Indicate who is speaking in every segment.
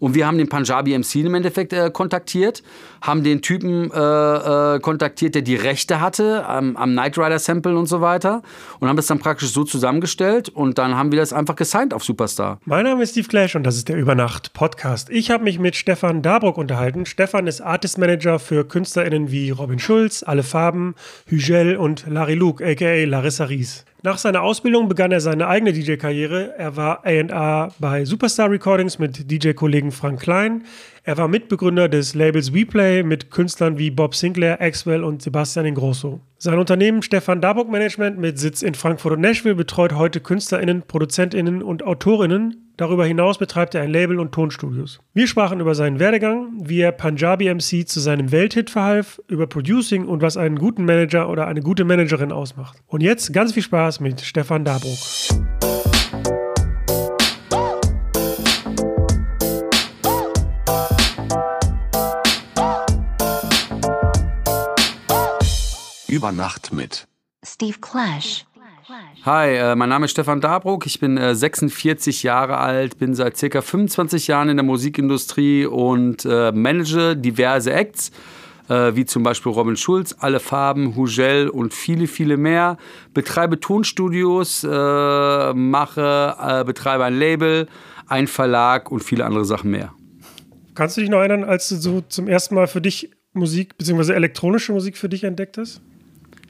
Speaker 1: Und wir haben den Punjabi MC im Endeffekt äh, kontaktiert, haben den Typen äh, äh, kontaktiert, der die Rechte hatte am, am Knight Rider Sample und so weiter. Und haben das dann praktisch so zusammengestellt und dann haben wir das einfach gesigned auf Superstar.
Speaker 2: Mein Name ist Steve Clash und das ist der Übernacht Podcast. Ich habe mich mit Stefan Dabruck unterhalten. Stefan ist Artist Manager für KünstlerInnen wie Robin Schulz, Alle Farben, Hügel und Larry Luke, aka Larissa Ries. Nach seiner Ausbildung begann er seine eigene DJ-Karriere. Er war A&R bei Superstar Recordings mit DJ-Kollegen Frank Klein. Er war Mitbegründer des Labels WePlay mit Künstlern wie Bob Sinclair, Axwell und Sebastian Ingrosso. Sein Unternehmen Stefan Darburg Management mit Sitz in Frankfurt und Nashville betreut heute KünstlerInnen, ProduzentInnen und AutorInnen Darüber hinaus betreibt er ein Label und Tonstudios. Wir sprachen über seinen Werdegang, wie er Punjabi MC zu seinem Welthit verhalf, über Producing und was einen guten Manager oder eine gute Managerin ausmacht. Und jetzt ganz viel Spaß mit Stefan Dabruck.
Speaker 3: Über Nacht mit
Speaker 4: Steve Clash.
Speaker 1: Hi, äh, mein Name ist Stefan Dabruck. Ich bin äh, 46 Jahre alt, bin seit circa 25 Jahren in der Musikindustrie und äh, manage diverse Acts, äh, wie zum Beispiel Robin Schulz, Alle Farben, Hugel und viele, viele mehr. Betreibe Tonstudios, äh, mache, äh, betreibe ein Label, ein Verlag und viele andere Sachen mehr.
Speaker 2: Kannst du dich noch erinnern, als du so zum ersten Mal für dich Musik bzw. elektronische Musik für dich entdeckt hast?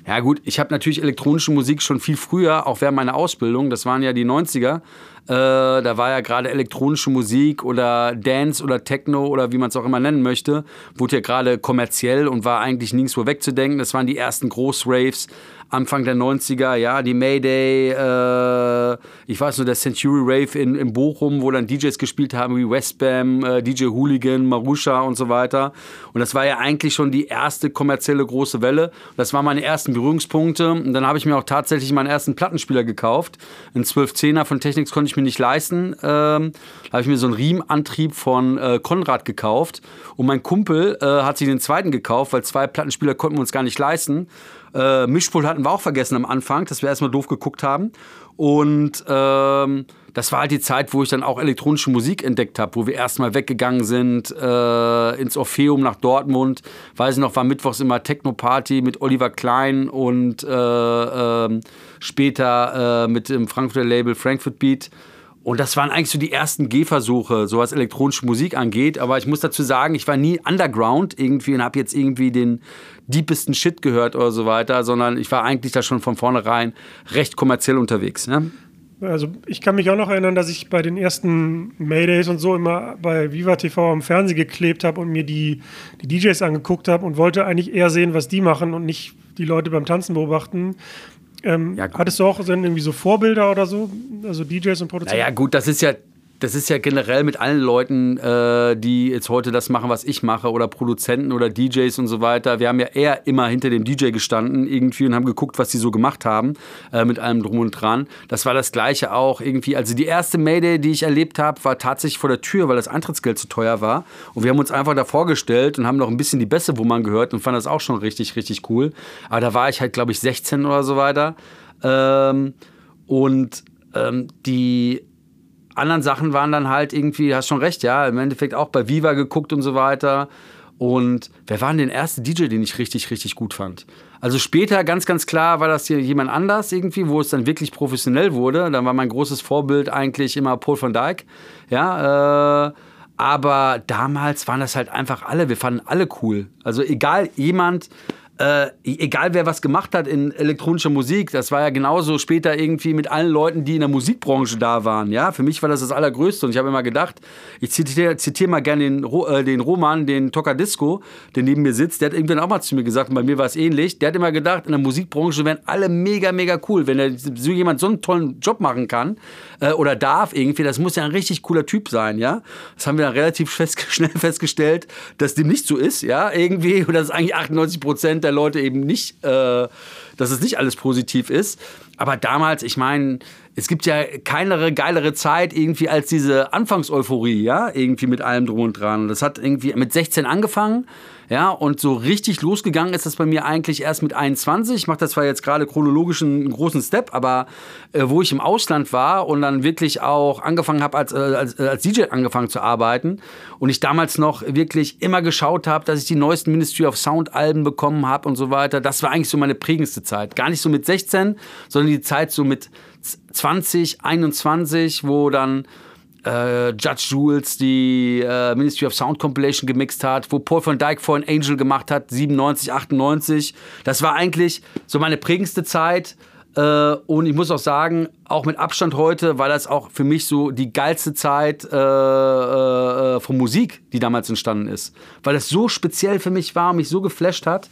Speaker 1: Ja gut, ich habe natürlich elektronische Musik schon viel früher, auch während meiner Ausbildung, das waren ja die 90er, äh, da war ja gerade elektronische Musik oder Dance oder Techno oder wie man es auch immer nennen möchte, wurde ja gerade kommerziell und war eigentlich nirgendwo wegzudenken. Das waren die ersten Großraves. Anfang der 90er, ja, die Mayday, äh, ich weiß nur, der Century Rave in, in Bochum, wo dann DJs gespielt haben wie Westbam, äh, DJ Hooligan, Marusha und so weiter. Und das war ja eigentlich schon die erste kommerzielle große Welle. Das waren meine ersten Berührungspunkte. Und dann habe ich mir auch tatsächlich meinen ersten Plattenspieler gekauft. Einen 1210er von Technics konnte ich mir nicht leisten. Ähm, da habe ich mir so einen Riemenantrieb von äh, Konrad gekauft. Und mein Kumpel äh, hat sich den zweiten gekauft, weil zwei Plattenspieler konnten wir uns gar nicht leisten. Äh, Mischpult hatten wir auch vergessen am Anfang, dass wir erstmal doof geguckt haben. Und ähm, das war halt die Zeit, wo ich dann auch elektronische Musik entdeckt habe, wo wir erstmal weggegangen sind äh, ins Orpheum nach Dortmund. Weiß ich noch, war mittwochs immer Techno-Party mit Oliver Klein und äh, äh, später mit dem Frankfurter Label Frankfurt Beat. Und das waren eigentlich so die ersten Gehversuche, so was elektronische Musik angeht. Aber ich muss dazu sagen, ich war nie underground irgendwie und habe jetzt irgendwie den deepesten Shit gehört oder so weiter, sondern ich war eigentlich da schon von vornherein recht kommerziell unterwegs. Ne?
Speaker 2: Also ich kann mich auch noch erinnern, dass ich bei den ersten Maydays und so immer bei Viva TV am Fernsehen geklebt habe und mir die, die DJs angeguckt habe und wollte eigentlich eher sehen, was die machen und nicht die Leute beim Tanzen beobachten. Ähm, ja, hattest du auch irgendwie so Vorbilder oder so? Also DJs und Produzenten?
Speaker 1: Naja, gut, das ist ja das ist ja generell mit allen Leuten, äh, die jetzt heute das machen, was ich mache, oder Produzenten oder DJs und so weiter. Wir haben ja eher immer hinter dem DJ gestanden irgendwie und haben geguckt, was die so gemacht haben, äh, mit allem drum und dran. Das war das Gleiche auch irgendwie. Also die erste Mayday, die ich erlebt habe, war tatsächlich vor der Tür, weil das Eintrittsgeld zu teuer war. Und wir haben uns einfach da vorgestellt und haben noch ein bisschen die Bässe, wo man gehört und fanden das auch schon richtig, richtig cool. Aber da war ich halt, glaube ich, 16 oder so weiter. Ähm, und ähm, die anderen Sachen waren dann halt irgendwie, hast schon recht, ja, im Endeffekt auch bei Viva geguckt und so weiter. Und wer war denn der erste DJ, den ich richtig, richtig gut fand? Also später, ganz, ganz klar, war das hier jemand anders irgendwie, wo es dann wirklich professionell wurde. Dann war mein großes Vorbild eigentlich immer Paul van Dyk. Ja, äh, aber damals waren das halt einfach alle, wir fanden alle cool. Also egal, jemand, äh, egal wer was gemacht hat in elektronischer Musik, das war ja genauso später irgendwie mit allen Leuten, die in der Musikbranche da waren. Ja, für mich war das das Allergrößte und ich habe immer gedacht, ich zitiere, zitiere mal gerne den, äh, den Roman, den Disco, der neben mir sitzt, der hat irgendwann auch mal zu mir gesagt, und bei mir war es ähnlich, der hat immer gedacht, in der Musikbranche wären alle mega, mega cool. Wenn der, so jemand so einen tollen Job machen kann äh, oder darf irgendwie, das muss ja ein richtig cooler Typ sein, ja. Das haben wir dann relativ fest, schnell festgestellt, dass dem nicht so ist, ja, irgendwie, und dass eigentlich 98 Prozent der Leute eben nicht, äh, dass es nicht alles positiv ist. aber damals, ich meine, es gibt ja keine geilere Zeit irgendwie als diese Anfangseuphorie, ja, irgendwie mit allem drum und dran. Das hat irgendwie mit 16 angefangen, ja, und so richtig losgegangen ist das bei mir eigentlich erst mit 21. Ich mache das zwar jetzt gerade chronologisch einen großen Step, aber äh, wo ich im Ausland war und dann wirklich auch angefangen habe, als, äh, als, äh, als DJ angefangen zu arbeiten und ich damals noch wirklich immer geschaut habe, dass ich die neuesten Ministry of Sound Alben bekommen habe und so weiter. Das war eigentlich so meine prägendste Zeit. Gar nicht so mit 16, sondern die Zeit so mit 20, 21, wo dann äh, Judge Jules die äh, Ministry of Sound Compilation gemixt hat, wo Paul van Dyke vorhin Angel gemacht hat, 97, 98. Das war eigentlich so meine prägendste Zeit. Äh, und ich muss auch sagen, auch mit Abstand heute war das auch für mich so die geilste Zeit äh, äh, von Musik, die damals entstanden ist. Weil das so speziell für mich war und mich so geflasht hat.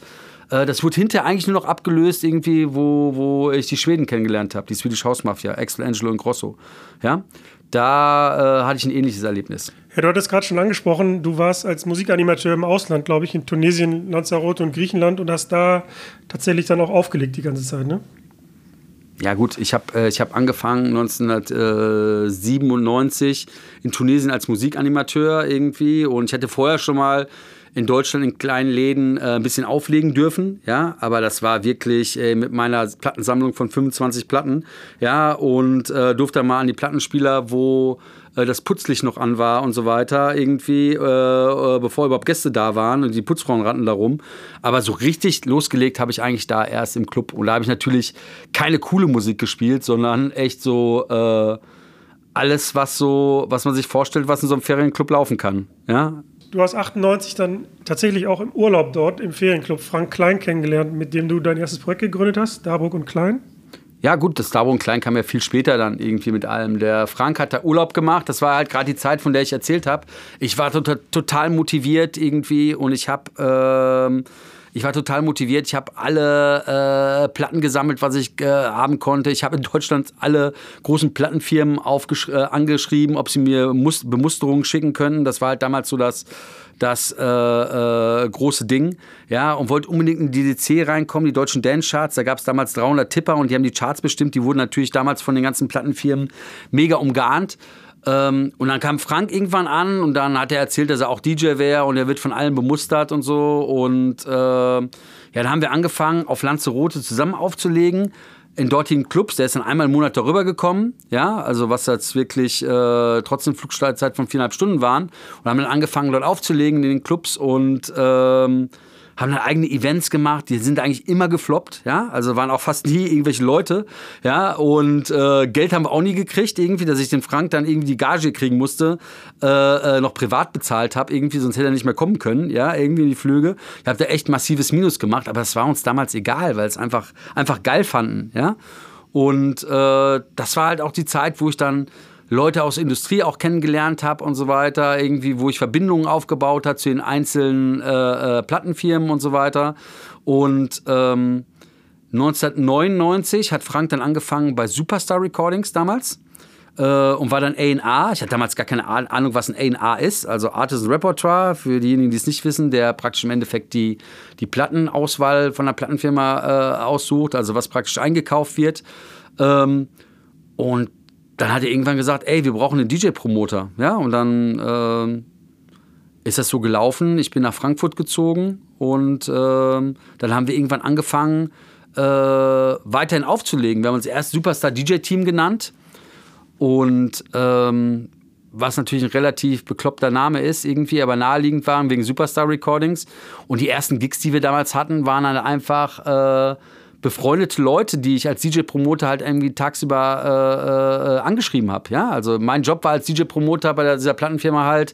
Speaker 1: Äh, das wurde hinterher eigentlich nur noch abgelöst, irgendwie, wo, wo ich die Schweden kennengelernt habe, die Swedish House Mafia, Axel, Angelo und Grosso. Ja? Da äh, hatte ich ein ähnliches Erlebnis.
Speaker 2: Ja, du hattest gerade schon angesprochen, du warst als Musikanimateur im Ausland, glaube ich, in Tunesien, Lanzarote und Griechenland und hast da tatsächlich dann auch aufgelegt die ganze Zeit, ne?
Speaker 1: Ja gut, ich habe äh, hab angefangen 1997 in Tunesien als Musikanimateur irgendwie und ich hatte vorher schon mal in Deutschland in kleinen Läden äh, ein bisschen auflegen dürfen, ja, aber das war wirklich äh, mit meiner Plattensammlung von 25 Platten, ja, und äh, durfte mal an die Plattenspieler, wo äh, das Putzlicht noch an war und so weiter, irgendwie, äh, äh, bevor überhaupt Gäste da waren und die Putzfrauen rannten da rum. Aber so richtig losgelegt habe ich eigentlich da erst im Club. Und da habe ich natürlich keine coole Musik gespielt, sondern echt so alles, was so, was man sich vorstellt, was in so einem Ferienclub laufen kann. Ja,
Speaker 2: du hast 98 dann tatsächlich auch im Urlaub dort im Ferienclub Frank Klein kennengelernt, mit dem du dein erstes Projekt gegründet hast, Darburg und Klein.
Speaker 1: Ja, gut, das Darburg und Klein kam ja viel später dann irgendwie mit allem. Der Frank hat da Urlaub gemacht. Das war halt gerade die Zeit, von der ich erzählt habe. Ich war total, motiviert irgendwie und ich habe. Ähm ich war total motiviert. Ich habe alle äh, Platten gesammelt, was ich äh, haben konnte. Ich habe in Deutschland alle großen Plattenfirmen äh, angeschrieben, ob sie mir Mus Bemusterungen schicken können. Das war halt damals so das, das äh, äh, große Ding. Ja, und wollte unbedingt in die DDC reinkommen, die deutschen Dance-Charts. Da gab es damals 300 Tipper und die haben die Charts bestimmt. Die wurden natürlich damals von den ganzen Plattenfirmen mega umgarnt. Ähm, und dann kam Frank irgendwann an und dann hat er erzählt, dass er auch DJ wäre und er wird von allen bemustert und so. Und äh, ja, dann haben wir angefangen, auf Lanzarote zusammen aufzulegen in dortigen Clubs. Der ist dann einmal im Monat darüber gekommen, ja, also was jetzt wirklich äh, trotzdem Flugzeit von viereinhalb Stunden waren. Und haben dann angefangen, dort aufzulegen in den Clubs und ähm, haben dann eigene Events gemacht, die sind eigentlich immer gefloppt, ja, also waren auch fast nie irgendwelche Leute, ja, und äh, Geld haben wir auch nie gekriegt, irgendwie, dass ich den Frank dann irgendwie die Gage kriegen musste, äh, äh, noch privat bezahlt habe, irgendwie, sonst hätte er nicht mehr kommen können, ja, irgendwie in die Flüge. Ich habe da echt massives Minus gemacht, aber das war uns damals egal, weil es einfach, einfach geil fanden, ja. Und äh, das war halt auch die Zeit, wo ich dann Leute aus Industrie auch kennengelernt habe und so weiter, irgendwie, wo ich Verbindungen aufgebaut habe zu den einzelnen äh, äh, Plattenfirmen und so weiter. Und ähm, 1999 hat Frank dann angefangen bei Superstar Recordings damals äh, und war dann A&R. Ich hatte damals gar keine Ahnung, was ein A&R ist, also Artisan Repertoire, für diejenigen, die es nicht wissen, der praktisch im Endeffekt die, die Plattenauswahl von der Plattenfirma äh, aussucht, also was praktisch eingekauft wird. Ähm, und dann hat er irgendwann gesagt, ey, wir brauchen einen DJ-Promoter. Ja, und dann äh, ist das so gelaufen. Ich bin nach Frankfurt gezogen und äh, dann haben wir irgendwann angefangen, äh, weiterhin aufzulegen. Wir haben uns erst Superstar DJ-Team genannt und ähm, was natürlich ein relativ bekloppter Name ist, irgendwie, aber naheliegend waren wegen Superstar Recordings. Und die ersten Gigs, die wir damals hatten, waren dann einfach äh, befreundete Leute, die ich als DJ-Promoter halt irgendwie tagsüber äh, äh, angeschrieben habe. Ja? Also mein Job war als DJ-Promoter bei dieser Plattenfirma halt,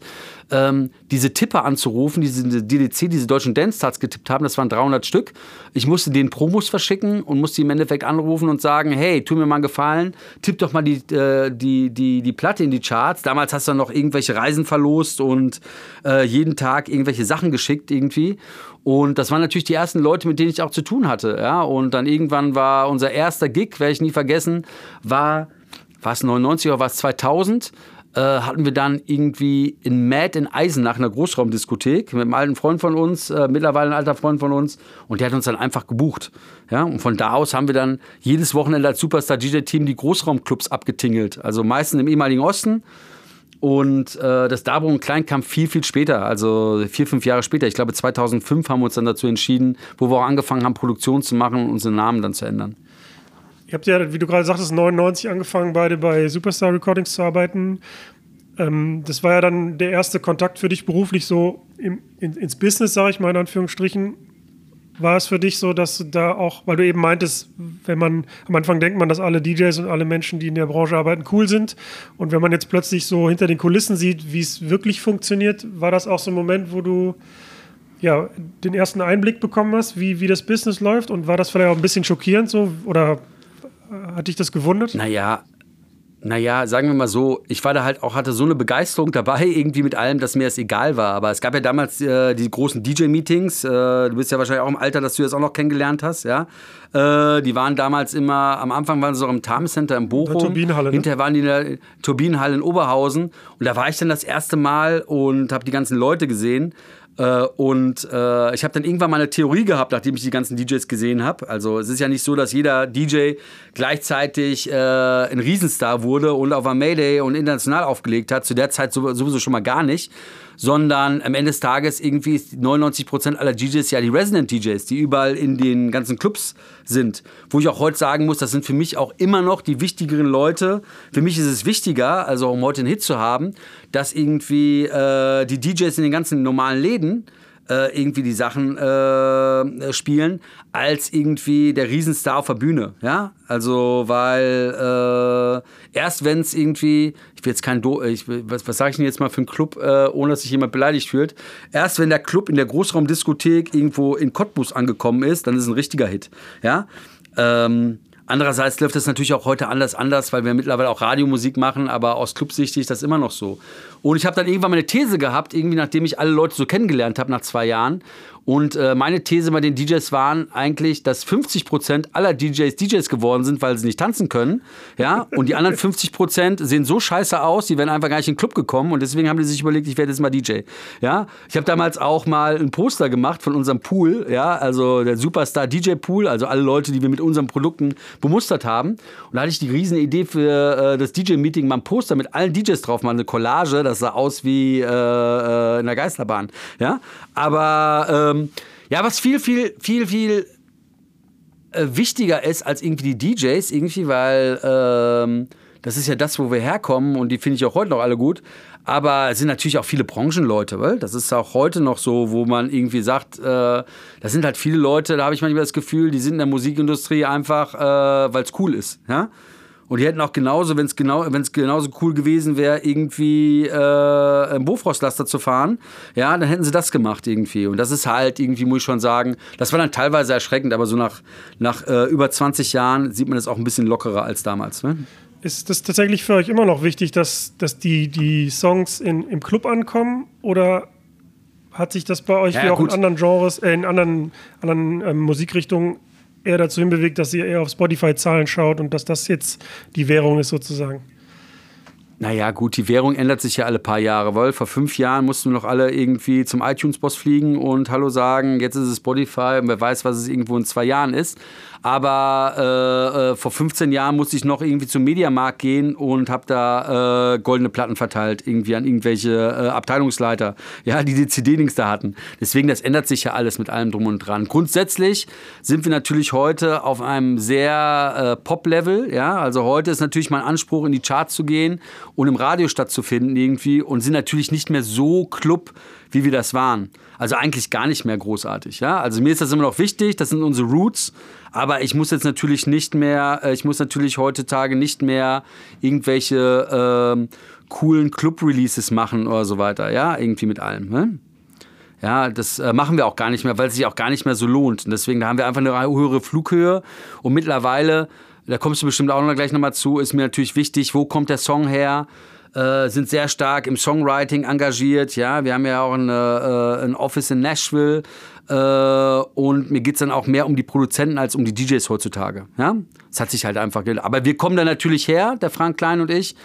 Speaker 1: ähm, diese Tipper anzurufen, diese DDC, diese deutschen Dance-Charts getippt haben, das waren 300 Stück. Ich musste den Promos verschicken und musste im Endeffekt anrufen und sagen, hey, tu mir mal einen Gefallen, tipp doch mal die, äh, die, die, die Platte in die Charts. Damals hast du noch irgendwelche Reisen verlost und äh, jeden Tag irgendwelche Sachen geschickt irgendwie. Und das waren natürlich die ersten Leute, mit denen ich auch zu tun hatte. Ja? Und dann irgendwann war unser erster Gig, werde ich nie vergessen, war, war es 99 oder war es 2000? äh, hatten wir dann irgendwie in Mad in Eisenach, einer Großraumdiskothek, mit einem alten Freund von uns, äh, mittlerweile ein alter Freund von uns, und der hat uns dann einfach gebucht. Ja, und von da aus haben wir dann jedes Wochenende als Superstar DJ-Team die Großraumclubs abgetingelt. Also meistens im ehemaligen Osten. Und äh, das Darboven Klein kam viel, viel später, also vier, fünf Jahre später. Ich glaube, 2005 haben wir uns dann dazu entschieden, wo wir auch angefangen haben, Produktion zu machen und unseren Namen dann zu ändern.
Speaker 2: Ihr habt ja, wie du gerade sagtest, 99 angefangen, beide bei Superstar Recordings zu arbeiten. Ähm, das war ja dann der erste Kontakt für dich beruflich so im, in, ins Business, sage ich mal in Anführungsstrichen. War es für dich so, dass du da auch, weil du eben meintest, wenn man am Anfang denkt man, dass alle DJs und alle Menschen, die in der Branche arbeiten, cool sind. Und wenn man jetzt plötzlich so hinter den Kulissen sieht, wie es wirklich funktioniert, war das auch so ein Moment, wo du ja, den ersten Einblick bekommen hast, wie, wie das Business läuft? Und war das vielleicht auch ein bisschen schockierend so? Oder hat dich das gewundert?
Speaker 1: Naja, naja, sagen wir mal so, ich war da halt auch, hatte so eine Begeisterung dabei, irgendwie mit allem, dass mir das egal war. Aber es gab ja damals äh, die großen DJ-Meetings. Äh, du bist ja wahrscheinlich auch im Alter, dass du das auch noch kennengelernt hast, ja. Äh, die waren damals immer, am Anfang waren sie auch im Time Center in Bochum. Der
Speaker 2: Turbinenhalle. Ne?
Speaker 1: Hinterher waren die in der Turbinenhalle in Oberhausen. Und da war ich dann das erste Mal und habe die ganzen Leute gesehen. Äh, und äh, ich habe dann irgendwann mal eine Theorie gehabt, nachdem ich die ganzen DJs gesehen habe. Also es ist ja nicht so, dass jeder DJ gleichzeitig äh, ein Riesenstar wurde und auf einer Mayday und international aufgelegt hat. Zu der Zeit sowieso schon mal gar nicht sondern am Ende des Tages irgendwie ist 99 aller DJs ja die Resident DJs, die überall in den ganzen Clubs sind. Wo ich auch heute sagen muss, das sind für mich auch immer noch die wichtigeren Leute. Für mich ist es wichtiger, also um heute einen Hit zu haben, dass irgendwie äh, die DJs in den ganzen normalen Läden äh, irgendwie die Sachen äh, spielen, als irgendwie der Riesenstar auf der Bühne. Ja, also weil äh, erst wenn es irgendwie, ich will jetzt kein, Do ich, was, was sage ich denn jetzt mal für einen Club, äh, ohne dass sich jemand beleidigt fühlt, erst wenn der Club in der Großraumdiskothek irgendwo in Cottbus angekommen ist, dann ist es ein richtiger Hit. Ja. Ähm, Andererseits läuft das natürlich auch heute anders anders, weil wir mittlerweile auch Radiomusik machen, aber aus Clubsicht ist das immer noch so. Und ich habe dann irgendwann mal eine These gehabt, irgendwie nachdem ich alle Leute so kennengelernt habe nach zwei Jahren. Und äh, meine These bei den DJs waren eigentlich, dass 50% aller DJs DJs geworden sind, weil sie nicht tanzen können. Ja, und die anderen 50% sehen so scheiße aus, die wären einfach gar nicht in den Club gekommen. Und deswegen haben die sich überlegt, ich werde jetzt mal DJ. Ja, ich habe damals auch mal ein Poster gemacht von unserem Pool. Ja, also der Superstar DJ Pool, also alle Leute, die wir mit unseren Produkten bemustert haben. Und da hatte ich die riesen Idee für äh, das DJ-Meeting, mal ein Poster mit allen DJs drauf, mal eine Collage. Das sah aus wie äh, äh in der Geisterbahn. Ja, aber ähm, ja, was viel, viel, viel, viel äh, wichtiger ist als irgendwie die DJs, irgendwie, weil ähm, das ist ja das, wo wir herkommen und die finde ich auch heute noch alle gut. Aber es sind natürlich auch viele Branchenleute, weil das ist auch heute noch so, wo man irgendwie sagt, äh, das sind halt viele Leute, da habe ich manchmal das Gefühl, die sind in der Musikindustrie einfach, äh, weil es cool ist. Ja? Und die hätten auch genauso, wenn es genau, wenn's genauso cool gewesen wäre, irgendwie äh, einen Bofrostlaster zu fahren, ja, dann hätten sie das gemacht irgendwie. Und das ist halt irgendwie, muss ich schon sagen, das war dann teilweise erschreckend, aber so nach, nach äh, über 20 Jahren sieht man das auch ein bisschen lockerer als damals. Ne?
Speaker 2: Ist das tatsächlich für euch immer noch wichtig, dass, dass die, die Songs in, im Club ankommen? Oder hat sich das bei euch ja, wie auch gut. in anderen Genres, äh, in anderen, anderen ähm, Musikrichtungen eher dazu hinbewegt, dass ihr eher auf Spotify-Zahlen schaut und dass das jetzt die Währung ist sozusagen?
Speaker 1: Naja, gut, die Währung ändert sich ja alle paar Jahre, weil vor fünf Jahren mussten wir noch alle irgendwie zum iTunes-Boss fliegen und Hallo sagen, jetzt ist es Spotify und wer weiß, was es irgendwo in zwei Jahren ist. Aber äh, äh, vor 15 Jahren musste ich noch irgendwie zum Mediamarkt gehen und habe da äh, goldene Platten verteilt, irgendwie an irgendwelche äh, Abteilungsleiter, ja, die die CD-Dings da hatten. Deswegen, das ändert sich ja alles mit allem drum und dran. Grundsätzlich sind wir natürlich heute auf einem sehr äh, Pop-Level, ja. Also heute ist natürlich mein Anspruch, in die Charts zu gehen und im Radio stattzufinden irgendwie und sind natürlich nicht mehr so Club, wie wir das waren. Also eigentlich gar nicht mehr großartig. Ja? Also mir ist das immer noch wichtig, das sind unsere Roots. Aber ich muss jetzt natürlich nicht mehr, äh, ich muss natürlich heutzutage nicht mehr irgendwelche äh, coolen Club-Releases machen oder so weiter. Ja, irgendwie mit allem. Ne? Ja, das äh, machen wir auch gar nicht mehr, weil es sich auch gar nicht mehr so lohnt. Und deswegen haben wir einfach eine höhere Flughöhe. Und mittlerweile, da kommst du bestimmt auch noch gleich nochmal zu, ist mir natürlich wichtig, wo kommt der Song her? Äh, sind sehr stark im Songwriting engagiert. Ja, wir haben ja auch eine, äh, ein Office in Nashville. Äh, und mir geht es dann auch mehr um die Produzenten als um die DJs heutzutage. Ja, das hat sich halt einfach. Aber wir kommen da natürlich her, der Frank Klein und ich.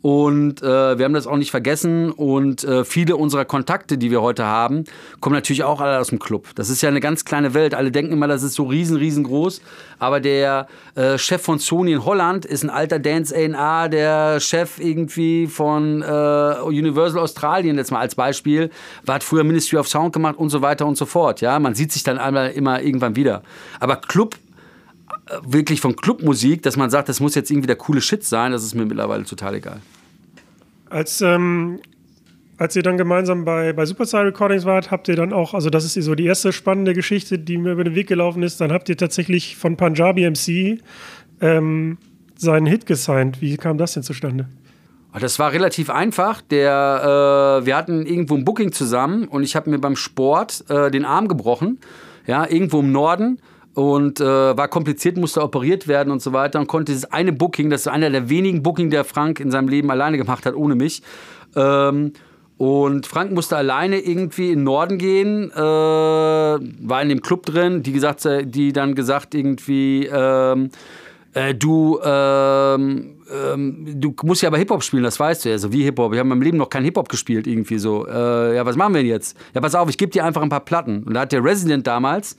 Speaker 1: Und äh, wir haben das auch nicht vergessen. Und äh, viele unserer Kontakte, die wir heute haben, kommen natürlich auch alle aus dem Club. Das ist ja eine ganz kleine Welt. Alle denken immer, das ist so riesen, riesengroß. Aber der äh, Chef von Sony in Holland ist ein alter Dance A&R. Der Chef irgendwie von äh, Universal Australien, jetzt mal als Beispiel, war, hat früher Ministry of Sound gemacht und so weiter und so fort. Ja, man sieht sich dann einmal immer irgendwann wieder. Aber Club wirklich von Clubmusik, dass man sagt, das muss jetzt irgendwie der coole Shit sein, das ist mir mittlerweile total egal.
Speaker 2: Als, ähm, als ihr dann gemeinsam bei, bei Superstar Recordings wart, habt ihr dann auch, also das ist so die erste spannende Geschichte, die mir über den Weg gelaufen ist, dann habt ihr tatsächlich von Punjabi MC ähm, seinen Hit gesigned. Wie kam das denn zustande?
Speaker 1: Das war relativ einfach. Der, äh, wir hatten irgendwo ein Booking zusammen und ich habe mir beim Sport äh, den Arm gebrochen. Ja, irgendwo im Norden und äh, war kompliziert, musste operiert werden und so weiter und konnte dieses eine Booking, das ist einer der wenigen Booking, der Frank in seinem Leben alleine gemacht hat, ohne mich. Ähm, und Frank musste alleine irgendwie in den Norden gehen, äh, war in dem Club drin, die gesagt, die dann gesagt irgendwie, ähm, äh, du, ähm, ähm, du musst ja aber Hip-Hop spielen, das weißt du ja. So wie Hip-Hop. Ich habe in meinem Leben noch kein Hip-Hop gespielt, irgendwie so. Äh, ja, was machen wir denn jetzt? Ja, pass auf, ich gebe dir einfach ein paar Platten. Und da hat der Resident damals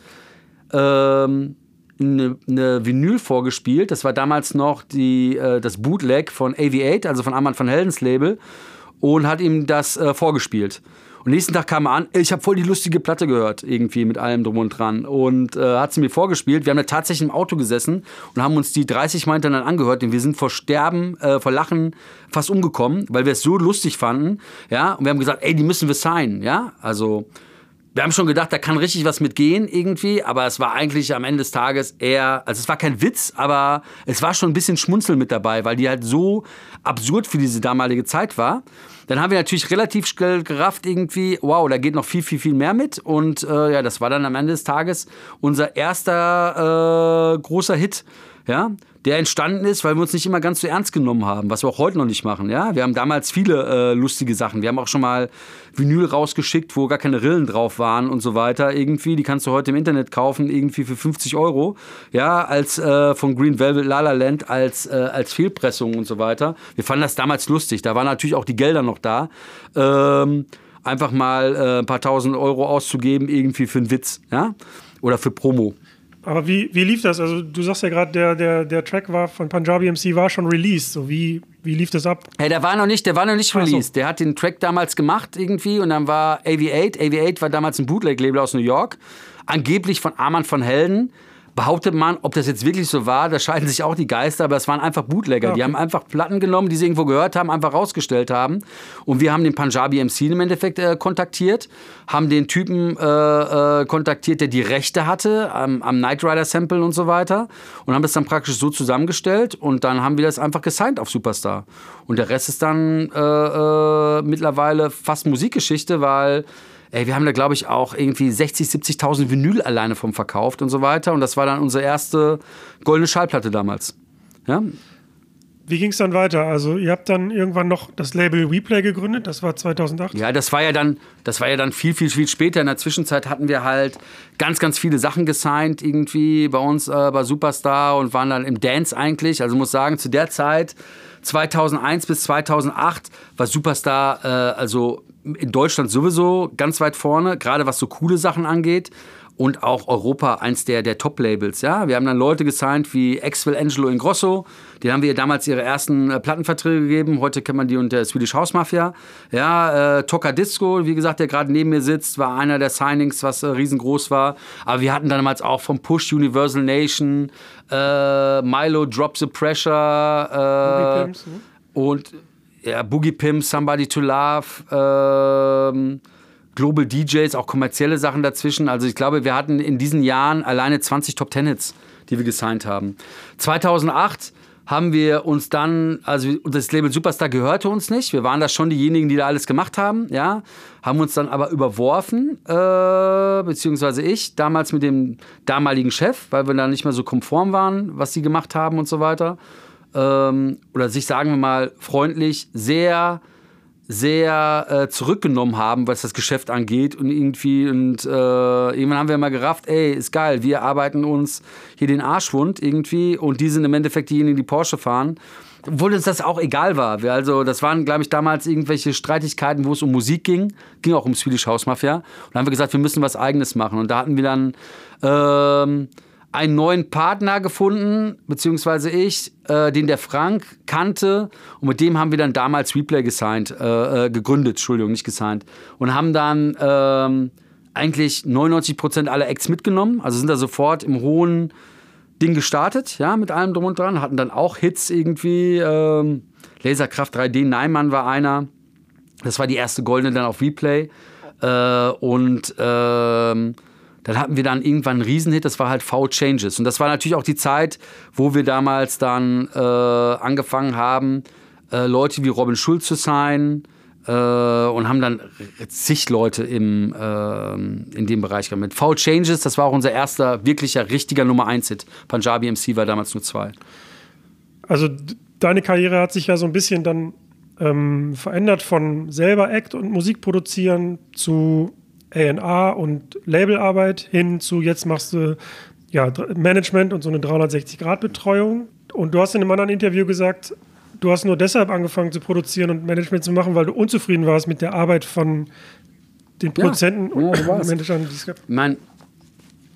Speaker 1: ähm, eine, eine, Vinyl vorgespielt. Das war damals noch die, äh, das Bootleg von AV8, also von Armand van Heldens Label, und hat ihm das äh, vorgespielt. Und nächsten Tag kam er an, ich habe voll die lustige Platte gehört, irgendwie mit allem drum und dran. Und äh, hat sie mir vorgespielt. Wir haben da tatsächlich im Auto gesessen und haben uns die 30 Mal hintereinander angehört. Und wir sind vor Sterben, äh, vor Lachen fast umgekommen, weil wir es so lustig fanden. Ja, und wir haben gesagt, ey, die müssen wir signen. Ja, also wir haben schon gedacht, da kann richtig was mitgehen irgendwie, aber es war eigentlich am Ende des Tages eher, also es war kein Witz, aber es war schon ein bisschen Schmunzeln mit dabei, weil die halt so absurd für diese damalige Zeit war. Dann haben wir natürlich relativ schnell gerafft irgendwie, wow, da geht noch viel, viel, viel mehr mit und äh, ja, das war dann am Ende des Tages unser erster äh, großer Hit ja, der entstanden ist, weil wir uns nicht immer ganz so ernst genommen haben, was wir auch heute noch nicht machen. Ja? Wir haben damals viele äh, lustige Sachen. Wir haben auch schon mal Vinyl rausgeschickt, wo gar keine Rillen drauf waren und so weiter. Irgendwie, die kannst du heute im Internet kaufen, irgendwie für 50 Euro. Ja, als äh, von Green Velvet La La Land als, äh, als Fehlpressung und so weiter. Wir fanden das damals lustig. Da waren natürlich auch die Gelder noch da. Ähm, einfach mal äh, ein paar tausend Euro auszugeben, irgendwie für einen Witz, ja? Oder für Promo.
Speaker 2: Aber wie, wie lief das? Also du sagst ja gerade, der, der, der Track war von Punjabi MC war schon released. So wie, wie lief das ab?
Speaker 1: Hey, der war noch nicht, der war noch nicht released. So. Der hat den Track damals gemacht irgendwie und dann war AV8. AV8 war damals ein Bootleg-Label aus New York. Angeblich von Armand von Helden behauptet man, ob das jetzt wirklich so war, da scheiden sich auch die Geister, aber es waren einfach Bootlegger. Okay. Die haben einfach Platten genommen, die sie irgendwo gehört haben, einfach rausgestellt haben. Und wir haben den Punjabi MC im Endeffekt äh, kontaktiert, haben den Typen äh, äh, kontaktiert, der die Rechte hatte am, am Knight Rider Sample und so weiter und haben das dann praktisch so zusammengestellt und dann haben wir das einfach gesigned auf Superstar. Und der Rest ist dann äh, äh, mittlerweile fast Musikgeschichte, weil Ey, wir haben da, glaube ich, auch irgendwie 60, 70.000 Vinyl alleine vom verkauft und so weiter. Und das war dann unsere erste goldene Schallplatte damals. Ja?
Speaker 2: Wie ging es dann weiter? Also ihr habt dann irgendwann noch das Label WePlay gegründet, das war 2008.
Speaker 1: Ja, das war ja dann, das war ja dann viel, viel, viel später. In der Zwischenzeit hatten wir halt ganz, ganz viele Sachen gesigned irgendwie bei uns äh, bei Superstar und waren dann im Dance eigentlich. Also muss sagen, zu der Zeit 2001 bis 2008 war Superstar äh, also in Deutschland sowieso ganz weit vorne, gerade was so coole Sachen angeht. Und auch Europa eins der, der Top-Labels. Ja? Wir haben dann Leute gesigned wie Axwell Angelo Ingrosso. Den haben wir damals ihre ersten äh, Plattenverträge gegeben. Heute kennt man die unter Swedish House Mafia. Ja, äh, Toka Disco, wie gesagt, der gerade neben mir sitzt, war einer der Signings, was äh, riesengroß war. Aber wir hatten damals auch vom Push Universal Nation, äh, Milo Drop the Pressure äh, und ja, Boogie Pimp, Somebody to Love, ähm, Global DJs, auch kommerzielle Sachen dazwischen. Also ich glaube, wir hatten in diesen Jahren alleine 20 Top Ten Hits, die wir gesigned haben. 2008 haben wir uns dann, also das Label Superstar gehörte uns nicht. Wir waren da schon diejenigen, die da alles gemacht haben, ja. Haben uns dann aber überworfen, äh, beziehungsweise ich, damals mit dem damaligen Chef, weil wir da nicht mehr so konform waren, was sie gemacht haben und so weiter ähm, oder sich, sagen wir mal, freundlich sehr sehr äh, zurückgenommen haben, was das Geschäft angeht und irgendwie und äh, irgendwann haben wir mal gerafft, ey, ist geil, wir arbeiten uns hier den Arschwund irgendwie und die sind im Endeffekt diejenigen, die Porsche fahren obwohl uns das auch egal war. Wir also, das waren, glaube ich, damals irgendwelche Streitigkeiten, wo es um Musik ging. Ging auch um Swedish House Mafia. Und da haben wir gesagt, wir müssen was Eigenes machen. Und da hatten wir dann ähm, einen neuen Partner gefunden, beziehungsweise ich, äh, den der Frank kannte. Und mit dem haben wir dann damals Replay gesigned, äh, äh gegründet, Entschuldigung, nicht gesigned. Und haben dann ähm, eigentlich 99 Prozent aller Acts mitgenommen. Also sind da sofort im hohen Ding gestartet, ja, mit allem drum und dran. Hatten dann auch Hits irgendwie. Ähm, Laserkraft 3D, Neimann war einer. Das war die erste Goldene dann auf Replay. Äh, und ähm, dann hatten wir dann irgendwann einen Riesenhit, das war halt V Changes. Und das war natürlich auch die Zeit, wo wir damals dann äh, angefangen haben, äh, Leute wie Robin Schulz zu sein äh, und haben dann zig Leute im, äh, in dem Bereich gehabt. Mit V Changes, das war auch unser erster wirklicher, richtiger Nummer 1-Hit. Punjabi MC war damals nur zwei.
Speaker 2: Also deine Karriere hat sich ja so ein bisschen dann ähm, verändert von selber Act und Musik produzieren zu A&R und Labelarbeit hin zu jetzt machst du ja, Management und so eine 360-Grad-Betreuung. Und du hast in einem anderen Interview gesagt, du hast nur deshalb angefangen zu produzieren und Management zu machen, weil du unzufrieden warst mit der Arbeit von den Produzenten ja, ja, und Managern.
Speaker 1: Ich meine,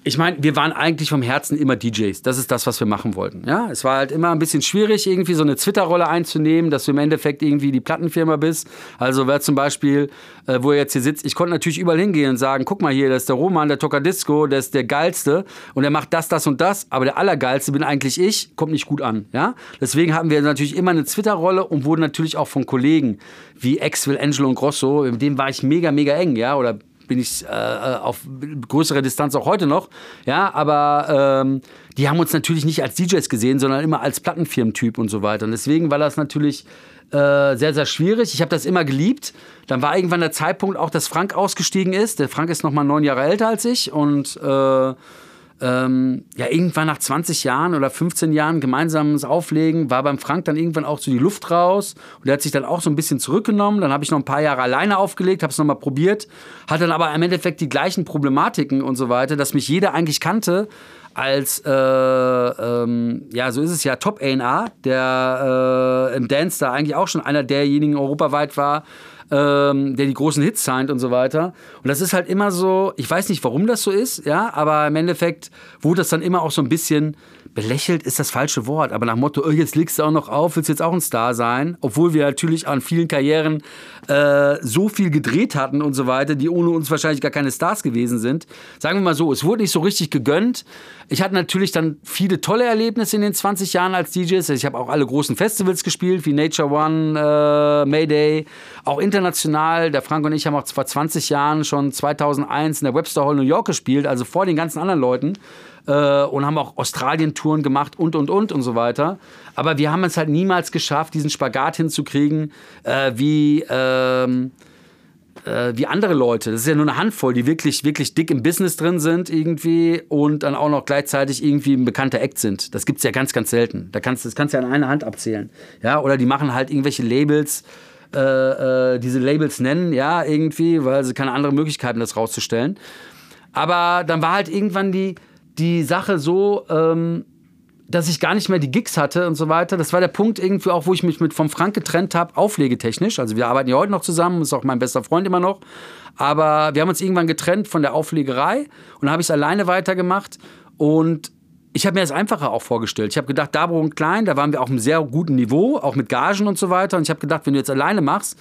Speaker 1: ich meine, wir waren eigentlich vom Herzen immer DJs. Das ist das, was wir machen wollten. Ja, es war halt immer ein bisschen schwierig, irgendwie so eine Twitter-Rolle einzunehmen, dass du im Endeffekt irgendwie die Plattenfirma bist. Also wer zum Beispiel, äh, wo er jetzt hier sitzt, ich konnte natürlich überall hingehen und sagen, guck mal hier, das ist der Roman, der Tocadisco, der ist der geilste und er macht das, das und das, aber der allergeilste bin eigentlich ich, kommt nicht gut an. Ja, deswegen hatten wir natürlich immer eine Twitter-Rolle und wurden natürlich auch von Kollegen wie Exville, Angelo und Grosso, mit dem war ich mega, mega eng, ja, oder bin ich äh, äh, auf größere Distanz auch heute noch. Ja, aber ähm, die haben uns natürlich nicht als DJs gesehen, sondern immer als Plattenfirmentyp und so weiter. Und deswegen war das natürlich äh, sehr, sehr schwierig. Ich habe das immer geliebt. Dann war irgendwann der Zeitpunkt auch, dass Frank ausgestiegen ist. Der Frank ist noch mal neun Jahre älter als ich und äh, ähm, ja, irgendwann nach 20 Jahren oder 15 Jahren gemeinsames Auflegen war beim Frank dann irgendwann auch so die Luft raus und der hat sich dann auch so ein bisschen zurückgenommen. Dann habe ich noch ein paar Jahre alleine aufgelegt, habe es nochmal probiert, hatte dann aber im Endeffekt die gleichen Problematiken und so weiter, dass mich jeder eigentlich kannte als, äh, ähm, ja, so ist es ja, Top A&R, der äh, im Dance da eigentlich auch schon einer derjenigen europaweit war, ähm, der die großen Hits signed und so weiter. Und das ist halt immer so, ich weiß nicht, warum das so ist, ja, aber im Endeffekt wurde das dann immer auch so ein bisschen belächelt ist das falsche Wort, aber nach Motto, oh, jetzt legst du auch noch auf, willst jetzt auch ein Star sein, obwohl wir natürlich an vielen Karrieren äh, so viel gedreht hatten und so weiter, die ohne uns wahrscheinlich gar keine Stars gewesen sind. Sagen wir mal so, es wurde nicht so richtig gegönnt. Ich hatte natürlich dann viele tolle Erlebnisse in den 20 Jahren als DJ. Also ich habe auch alle großen Festivals gespielt, wie Nature One, äh, Mayday, auch international. Der Frank und ich haben auch vor 20 Jahren schon 2001 in der Webster Hall New York gespielt, also vor den ganzen anderen Leuten äh, und haben auch Australien-Touren gemacht und, und, und und so weiter. Aber wir haben es halt niemals geschafft, diesen Spagat hinzukriegen, äh, wie... Ähm, äh, wie andere Leute. Das ist ja nur eine Handvoll, die wirklich, wirklich dick im Business drin sind irgendwie und dann auch noch gleichzeitig irgendwie ein bekannter Act sind. Das gibt es ja ganz, ganz selten. Da kannst, das kannst du ja an einer Hand abzählen. Ja, oder die machen halt irgendwelche Labels, äh, äh, diese Labels nennen, ja, irgendwie, weil sie keine anderen Möglichkeiten das rauszustellen. Aber dann war halt irgendwann die, die Sache so, ähm, dass ich gar nicht mehr die Gigs hatte und so weiter. Das war der Punkt irgendwie auch, wo ich mich mit vom Frank getrennt habe, auflegetechnisch. Also wir arbeiten ja heute noch zusammen, ist auch mein bester Freund immer noch. Aber wir haben uns irgendwann getrennt von der Auflegerei und habe ich es alleine weitergemacht. Und ich habe mir das einfacher auch vorgestellt. Ich habe gedacht, Dabro und Klein, da waren wir auf einem sehr guten Niveau, auch mit Gagen und so weiter. Und ich habe gedacht, wenn du jetzt alleine machst,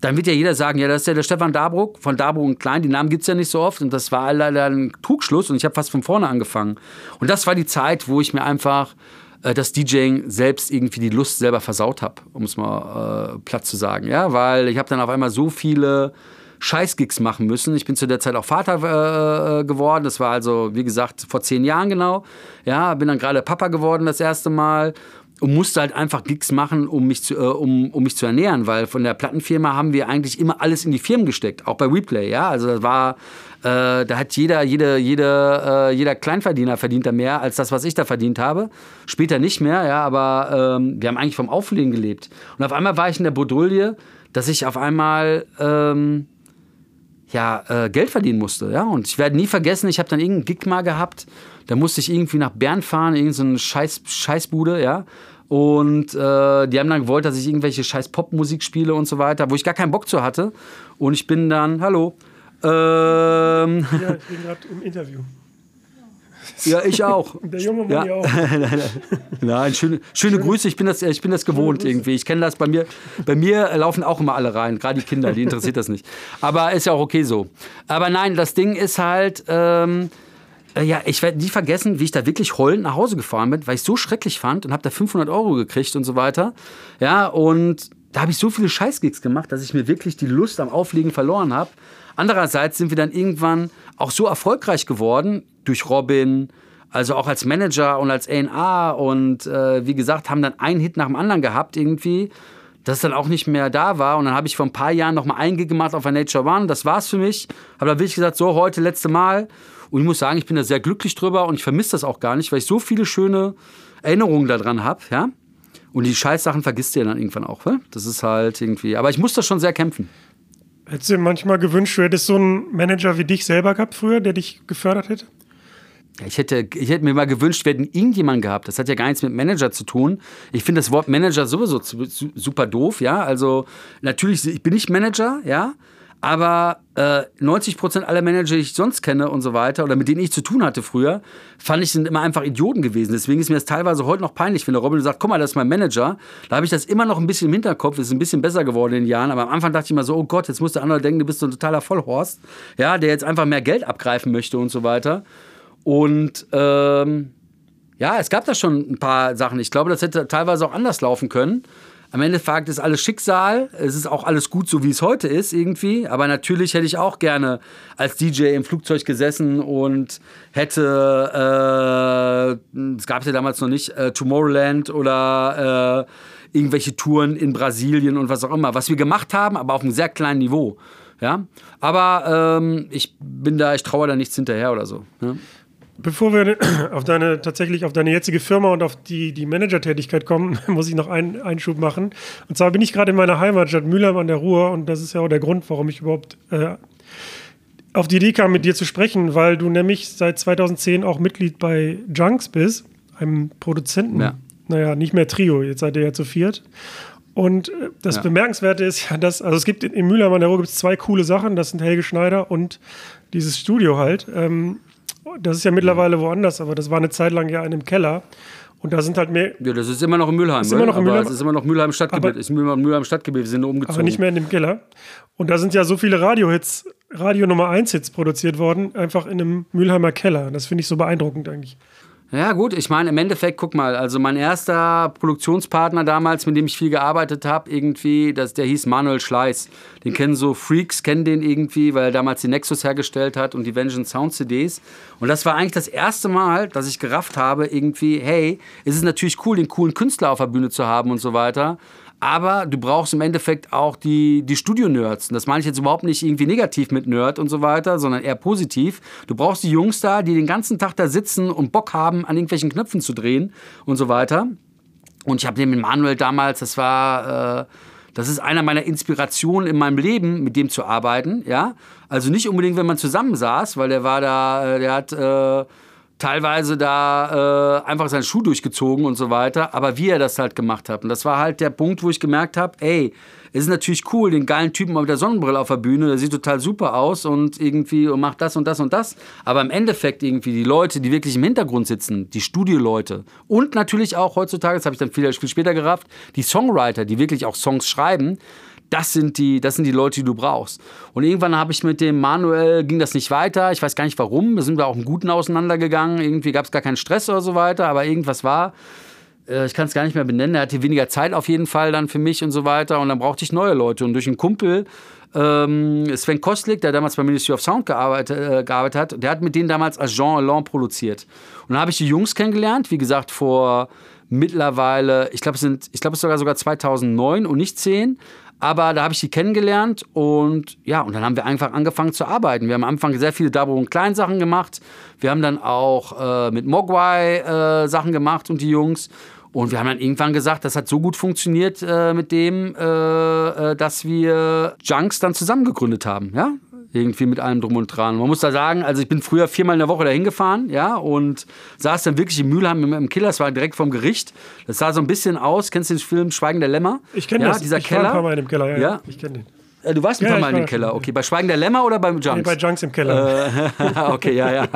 Speaker 1: dann wird ja jeder sagen, ja, das ist ja der Stefan Dabruck von Dabruck und Klein, die Namen gibt es ja nicht so oft und das war leider ein Trugschluss und ich habe fast von vorne angefangen. Und das war die Zeit, wo ich mir einfach äh, das DJing selbst irgendwie die Lust selber versaut habe, um es mal äh, platt zu sagen, ja, weil ich habe dann auf einmal so viele Scheißgigs machen müssen. Ich bin zu der Zeit auch Vater äh, geworden. Das war also, wie gesagt, vor zehn Jahren genau. Ja, bin dann gerade Papa geworden das erste Mal und musste halt einfach Gigs machen, um mich, zu, äh, um, um mich zu ernähren, weil von der Plattenfirma haben wir eigentlich immer alles in die Firmen gesteckt, auch bei Replay, ja, also das war, äh, da hat jeder, jede, jede, äh, jeder Kleinverdiener verdient da mehr als das, was ich da verdient habe, später nicht mehr, ja, aber ähm, wir haben eigentlich vom Auflegen gelebt und auf einmal war ich in der Bredouille, dass ich auf einmal ähm, ja, äh, Geld verdienen musste. Ja? Und ich werde nie vergessen, ich habe dann irgendeinen Gig mal gehabt, da musste ich irgendwie nach Bern fahren, irgendeine so Scheiß, Scheißbude, ja. Und äh, die haben dann gewollt, dass ich irgendwelche scheiß Popmusik spiele und so weiter, wo ich gar keinen Bock zu hatte. Und ich bin dann, hallo. Ähm,
Speaker 2: ja, ich bin gerade im Interview.
Speaker 1: Ja, ich auch.
Speaker 2: Der junge Mann
Speaker 1: ja.
Speaker 2: auch.
Speaker 1: Nein, schöne, schöne Grüße. Ich bin das, ich bin das gewohnt irgendwie. Ich kenne das bei mir. Bei mir laufen auch immer alle rein, gerade die Kinder, die interessiert das nicht. Aber ist ja auch okay so. Aber nein, das Ding ist halt. Ähm, äh, ja, ich werde nie vergessen, wie ich da wirklich heulend nach Hause gefahren bin, weil ich so schrecklich fand und habe da 500 Euro gekriegt und so weiter. Ja, und da habe ich so viele Scheißgigs gemacht, dass ich mir wirklich die Lust am Auflegen verloren habe. Andererseits sind wir dann irgendwann auch so erfolgreich geworden durch Robin, also auch als Manager und als A&A und äh, wie gesagt, haben dann einen Hit nach dem anderen gehabt irgendwie, dass es dann auch nicht mehr da war und dann habe ich vor ein paar Jahren nochmal einen Gig gemacht auf der Nature One, das war's für mich, habe dann wirklich gesagt, so heute letzte Mal und ich muss sagen, ich bin da sehr glücklich drüber und ich vermisse das auch gar nicht, weil ich so viele schöne Erinnerungen daran habe, ja. Und die Scheißsachen vergisst ihr dann irgendwann auch, ne? Das ist halt irgendwie. Aber ich muss das schon sehr kämpfen.
Speaker 2: Hättest du dir manchmal gewünscht, du hättest so einen Manager wie dich selber gehabt früher, der dich gefördert hätte?
Speaker 1: Ich hätte, ich hätte mir mal gewünscht, wir hätten irgendjemanden gehabt. Das hat ja gar nichts mit Manager zu tun. Ich finde das Wort Manager sowieso super doof, ja. Also natürlich, ich bin nicht Manager, ja. Aber äh, 90 Prozent aller Manager, die ich sonst kenne und so weiter, oder mit denen ich zu tun hatte früher, fand ich, sind immer einfach Idioten gewesen. Deswegen ist mir das teilweise heute noch peinlich, wenn der Robin sagt, guck mal, das ist mein Manager. Da habe ich das immer noch ein bisschen im Hinterkopf, ist ein bisschen besser geworden in den Jahren. Aber am Anfang dachte ich immer so, oh Gott, jetzt muss der andere denken, du bist so ein totaler Vollhorst, ja, der jetzt einfach mehr Geld abgreifen möchte und so weiter. Und ähm, ja, es gab da schon ein paar Sachen. Ich glaube, das hätte teilweise auch anders laufen können. Am Endeffekt ist alles Schicksal. Es ist auch alles gut, so wie es heute ist, irgendwie. Aber natürlich hätte ich auch gerne als DJ im Flugzeug gesessen und hätte, äh, es gab es ja damals noch nicht, äh, Tomorrowland oder äh, irgendwelche Touren in Brasilien und was auch immer, was wir gemacht haben, aber auf einem sehr kleinen Niveau. Ja, aber ähm, ich bin da, ich traue da nichts hinterher oder so. Ja?
Speaker 2: Bevor wir auf deine, tatsächlich auf deine jetzige Firma und auf die, die Manager-Tätigkeit kommen, muss ich noch einen Einschub machen. Und zwar bin ich gerade in meiner Heimatstadt Mülheim an der Ruhr und das ist ja auch der Grund, warum ich überhaupt äh, auf die Idee kam, mit dir zu sprechen, weil du nämlich seit 2010 auch Mitglied bei Junks bist, einem Produzenten. Ja. Naja, nicht mehr Trio, jetzt seid ihr ja zu viert. Und äh, das ja. Bemerkenswerte ist ja, dass, also es gibt in Mülheim an der Ruhr gibt es zwei coole Sachen, das sind Helge Schneider und dieses Studio halt. Ähm, das ist ja mittlerweile woanders, aber das war eine Zeit lang ja in einem Keller. Und da sind halt mehr.
Speaker 1: Ja, das ist immer noch in Mülheim. Ist
Speaker 2: immer noch in Mülheim.
Speaker 1: Es ist immer noch Mülheim Stadtgebiet. Aber, ist Mülheim, Mülheim Stadtgebiet. Wir sind umgezogen.
Speaker 2: Aber nicht mehr in dem Keller. Und da sind ja so viele Radiohits, Radio Nummer 1 Hits produziert worden, einfach in einem Mülheimer Keller. Das finde ich so beeindruckend eigentlich.
Speaker 1: Ja, gut, ich meine, im Endeffekt, guck mal, also mein erster Produktionspartner damals, mit dem ich viel gearbeitet habe, irgendwie, das, der hieß Manuel Schleiß. Den kennen so Freaks, kennen den irgendwie, weil er damals die Nexus hergestellt hat und die Vengeance Sound CDs. Und das war eigentlich das erste Mal, dass ich gerafft habe, irgendwie, hey, es ist natürlich cool, den coolen Künstler auf der Bühne zu haben und so weiter. Aber du brauchst im Endeffekt auch die, die Studio-Nerds. Und das meine ich jetzt überhaupt nicht irgendwie negativ mit Nerd und so weiter, sondern eher positiv. Du brauchst die Jungs da, die den ganzen Tag da sitzen und Bock haben, an irgendwelchen Knöpfen zu drehen und so weiter. Und ich habe den mit Manuel damals, das war, äh, das ist einer meiner Inspirationen in meinem Leben, mit dem zu arbeiten. Ja, also nicht unbedingt, wenn man zusammensaß, weil der war da, äh, der hat äh, teilweise da äh, einfach seinen Schuh durchgezogen und so weiter, aber wie er das halt gemacht hat. Und das war halt der Punkt, wo ich gemerkt habe, ey, es ist natürlich cool, den geilen Typen mit der Sonnenbrille auf der Bühne, der sieht total super aus und irgendwie und macht das und das und das. Aber im Endeffekt irgendwie die Leute, die wirklich im Hintergrund sitzen, die Studioleute und natürlich auch heutzutage, das habe ich dann viel, viel später gerafft, die Songwriter, die wirklich auch Songs schreiben, das sind die, das sind die Leute, die du brauchst. Und irgendwann habe ich mit dem Manuel, ging das nicht weiter. Ich weiß gar nicht warum. Wir sind wir auch im Guten auseinandergegangen. Irgendwie gab es gar keinen Stress oder so weiter, aber irgendwas war. Äh, ich kann es gar nicht mehr benennen. Er hatte weniger Zeit auf jeden Fall dann für mich und so weiter. Und dann brauchte ich neue Leute. Und durch einen Kumpel, ähm, Sven Kostlik, der damals beim Ministry of Sound gearbeitet, äh, gearbeitet hat, der hat mit denen damals als Jean Alain produziert. Und dann habe ich die Jungs kennengelernt, wie gesagt, vor mittlerweile, ich glaube, es sind, es ist sogar sogar 2009 und nicht 10. Aber da habe ich sie kennengelernt und ja, und dann haben wir einfach angefangen zu arbeiten. Wir haben am Anfang sehr viele Dabo- und Kleinsachen gemacht. Wir haben dann auch äh, mit Mogwai äh, Sachen gemacht und die Jungs. Und wir haben dann irgendwann gesagt, das hat so gut funktioniert äh, mit dem, äh, äh, dass wir Junks dann zusammengegründet haben. Ja? Irgendwie mit allem drum und dran. Man muss da sagen, also ich bin früher viermal in der Woche dahin gefahren, ja, und saß dann wirklich in Mülheim im, Killer, das war direkt vom Gericht. Das sah so ein bisschen aus, kennst du den Film Schweigen der Lämmer?
Speaker 2: Ich kenne
Speaker 1: ja,
Speaker 2: das.
Speaker 1: Dieser
Speaker 2: ich
Speaker 1: Keller.
Speaker 2: war ein paar Mal in dem Keller, ja.
Speaker 1: Ja.
Speaker 2: Ich kenne den.
Speaker 1: Äh, Du warst ein
Speaker 2: Ja,
Speaker 1: paar Mal in den Keller, okay. Bei Schweigen der Lämmer oder beim Junks?
Speaker 2: Nee, bei Junks im Keller.
Speaker 1: Äh, okay, ja, ja.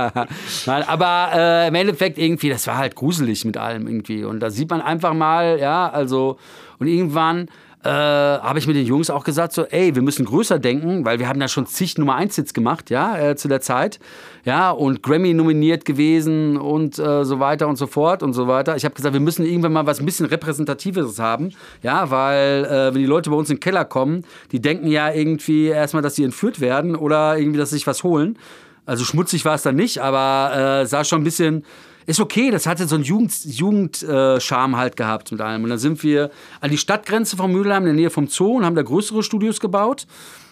Speaker 1: Nein, aber äh, im Endeffekt irgendwie, das war halt gruselig mit allem irgendwie. Und da sieht man einfach mal, ja, also, und irgendwann äh, habe ich mit den Jungs auch gesagt, so, ey, wir müssen größer denken, weil wir haben da schon zig Nummer 1 Hits gemacht, ja, äh, zu der Zeit. Ja, und Grammy nominiert gewesen und äh, so weiter und so fort und so weiter. Ich habe gesagt, wir müssen irgendwann mal was ein bisschen Repräsentatives haben, ja, weil äh, wenn die Leute bei uns in den Keller kommen, die denken ja irgendwie erstmal, dass sie entführt werden oder irgendwie, dass sie sich was holen. Also schmutzig war es dann nicht, aber äh, sah schon ein bisschen. Ist okay, das hatte so einen Jugend, äh, halt gehabt mit allem. Und dann sind wir an die Stadtgrenze von Mülheim, in der Nähe vom Zoo, und haben da größere Studios gebaut.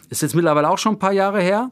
Speaker 1: Ist jetzt mittlerweile auch schon ein paar Jahre her.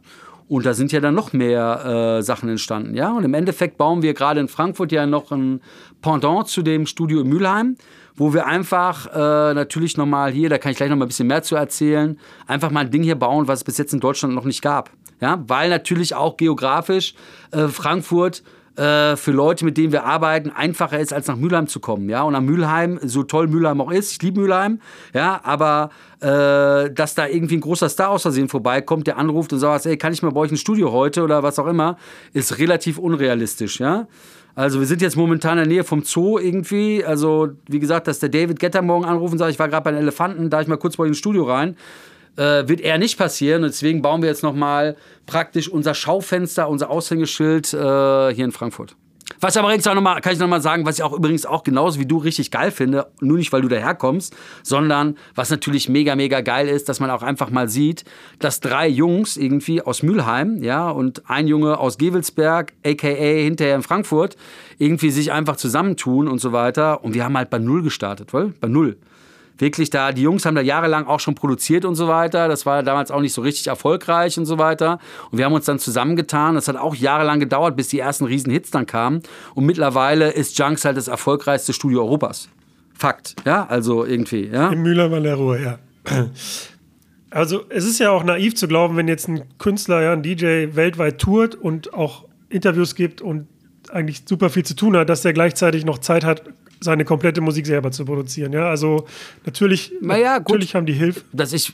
Speaker 1: Und da sind ja dann noch mehr äh, Sachen entstanden. Ja? Und im Endeffekt bauen wir gerade in Frankfurt ja noch ein Pendant zu dem Studio in Mülheim, wo wir einfach äh, natürlich nochmal hier, da kann ich gleich nochmal ein bisschen mehr zu erzählen, einfach mal ein Ding hier bauen, was es bis jetzt in Deutschland noch nicht gab. Ja? Weil natürlich auch geografisch äh, Frankfurt äh, für Leute, mit denen wir arbeiten, einfacher ist, als nach Mülheim zu kommen. Ja? Und nach Mülheim, so toll Mülheim auch ist, ich liebe Mülheim, ja, aber äh, dass da irgendwie ein großer Star aus Versehen vorbeikommt, der anruft und sagt, ey, kann ich mal bei euch ein Studio heute oder was auch immer, ist relativ unrealistisch, ja. Also wir sind jetzt momentan in der Nähe vom Zoo irgendwie. Also wie gesagt, dass der David Getter morgen anruft und sagt, ich war gerade bei den Elefanten, da ich mal kurz bei euch ins Studio rein. Äh, wird eher nicht passieren. Und deswegen bauen wir jetzt nochmal praktisch unser Schaufenster, unser Aushängeschild äh, hier in Frankfurt. Was aber übrigens auch noch mal, kann ich noch mal sagen, was ich auch übrigens auch genauso wie du richtig geil finde, nur nicht, weil du daherkommst, sondern was natürlich mega, mega geil ist, dass man auch einfach mal sieht, dass drei Jungs irgendwie aus Mülheim, ja, und ein Junge aus Gewelsberg, aka hinterher in Frankfurt, irgendwie sich einfach zusammentun und so weiter. Und wir haben halt bei Null gestartet, wohl? Bei Null wirklich da, die Jungs haben da jahrelang auch schon produziert und so weiter. Das war damals auch nicht so richtig erfolgreich und so weiter. Und wir haben uns dann zusammengetan. Das hat auch jahrelang gedauert, bis die ersten riesen Hits dann kamen. Und mittlerweile ist Junks halt das erfolgreichste Studio Europas. Fakt, ja, also irgendwie, ja.
Speaker 2: Im der Ruhr, ja. Also es ist ja auch naiv zu glauben, wenn jetzt ein Künstler, ja, ein DJ weltweit tourt und auch Interviews gibt und eigentlich super viel zu tun hat, dass der gleichzeitig noch Zeit hat, seine komplette Musik selber zu produzieren. Ja, also natürlich,
Speaker 1: Na ja,
Speaker 2: natürlich haben die Hilfe.
Speaker 1: dass ich,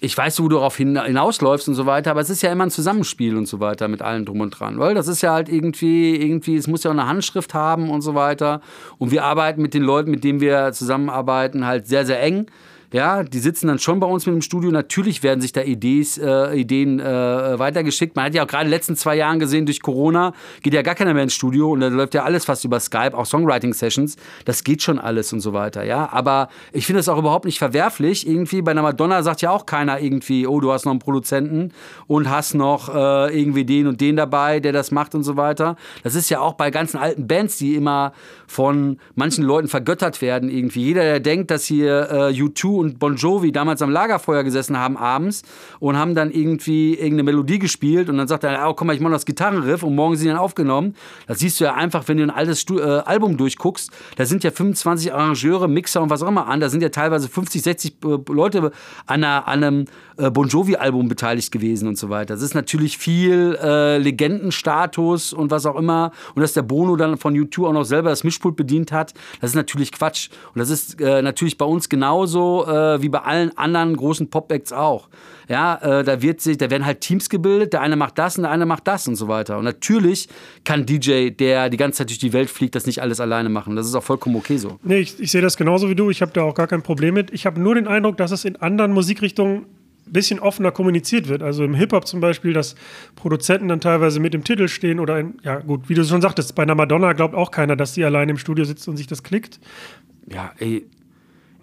Speaker 1: ich weiß, wo du darauf hin, hinausläufst und so weiter, aber es ist ja immer ein Zusammenspiel und so weiter mit allem drum und dran, weil das ist ja halt irgendwie, irgendwie, es muss ja auch eine Handschrift haben und so weiter. Und wir arbeiten mit den Leuten, mit denen wir zusammenarbeiten, halt sehr, sehr eng. Ja, die sitzen dann schon bei uns mit dem Studio. Natürlich werden sich da Idees, äh, Ideen äh, weitergeschickt. Man hat ja auch gerade in den letzten zwei Jahren gesehen, durch Corona geht ja gar keiner mehr ins Studio und da läuft ja alles fast über Skype, auch Songwriting-Sessions. Das geht schon alles und so weiter, ja. Aber ich finde das auch überhaupt nicht verwerflich. Irgendwie bei einer Madonna sagt ja auch keiner irgendwie, oh, du hast noch einen Produzenten und hast noch äh, irgendwie den und den dabei, der das macht und so weiter. Das ist ja auch bei ganzen alten Bands, die immer von manchen Leuten vergöttert werden irgendwie. Jeder, der denkt, dass hier äh, U2 und Bon Jovi damals am Lagerfeuer gesessen haben abends und haben dann irgendwie irgendeine Melodie gespielt und dann sagt er, oh, komm mal, ich mach noch das Gitarrenriff und morgen sind die dann aufgenommen. Das siehst du ja einfach, wenn du ein altes Stu äh, Album durchguckst, da sind ja 25 Arrangeure, Mixer und was auch immer an, da sind ja teilweise 50, 60 äh, Leute an, einer, an einem äh, Bon Jovi-Album beteiligt gewesen und so weiter. Das ist natürlich viel äh, Legendenstatus und was auch immer. Und dass der Bono dann von U2 auch noch selber das Mischpult bedient hat, das ist natürlich Quatsch. Und das ist äh, natürlich bei uns genauso äh, wie bei allen anderen großen Pop-Acts auch. Ja, äh, da wird sich, da werden halt Teams gebildet, der eine macht das und der eine macht das und so weiter. Und natürlich kann DJ, der die ganze Zeit durch die Welt fliegt, das nicht alles alleine machen. Das ist auch vollkommen okay so.
Speaker 2: Nee, ich, ich sehe das genauso wie du. Ich habe da auch gar kein Problem mit. Ich habe nur den Eindruck, dass es in anderen Musikrichtungen ein bisschen offener kommuniziert wird. Also im Hip-Hop zum Beispiel, dass Produzenten dann teilweise mit im Titel stehen oder in, ja gut, wie du schon sagtest, bei einer Madonna glaubt auch keiner, dass die alleine im Studio sitzt und sich das klickt.
Speaker 1: Ja, ey.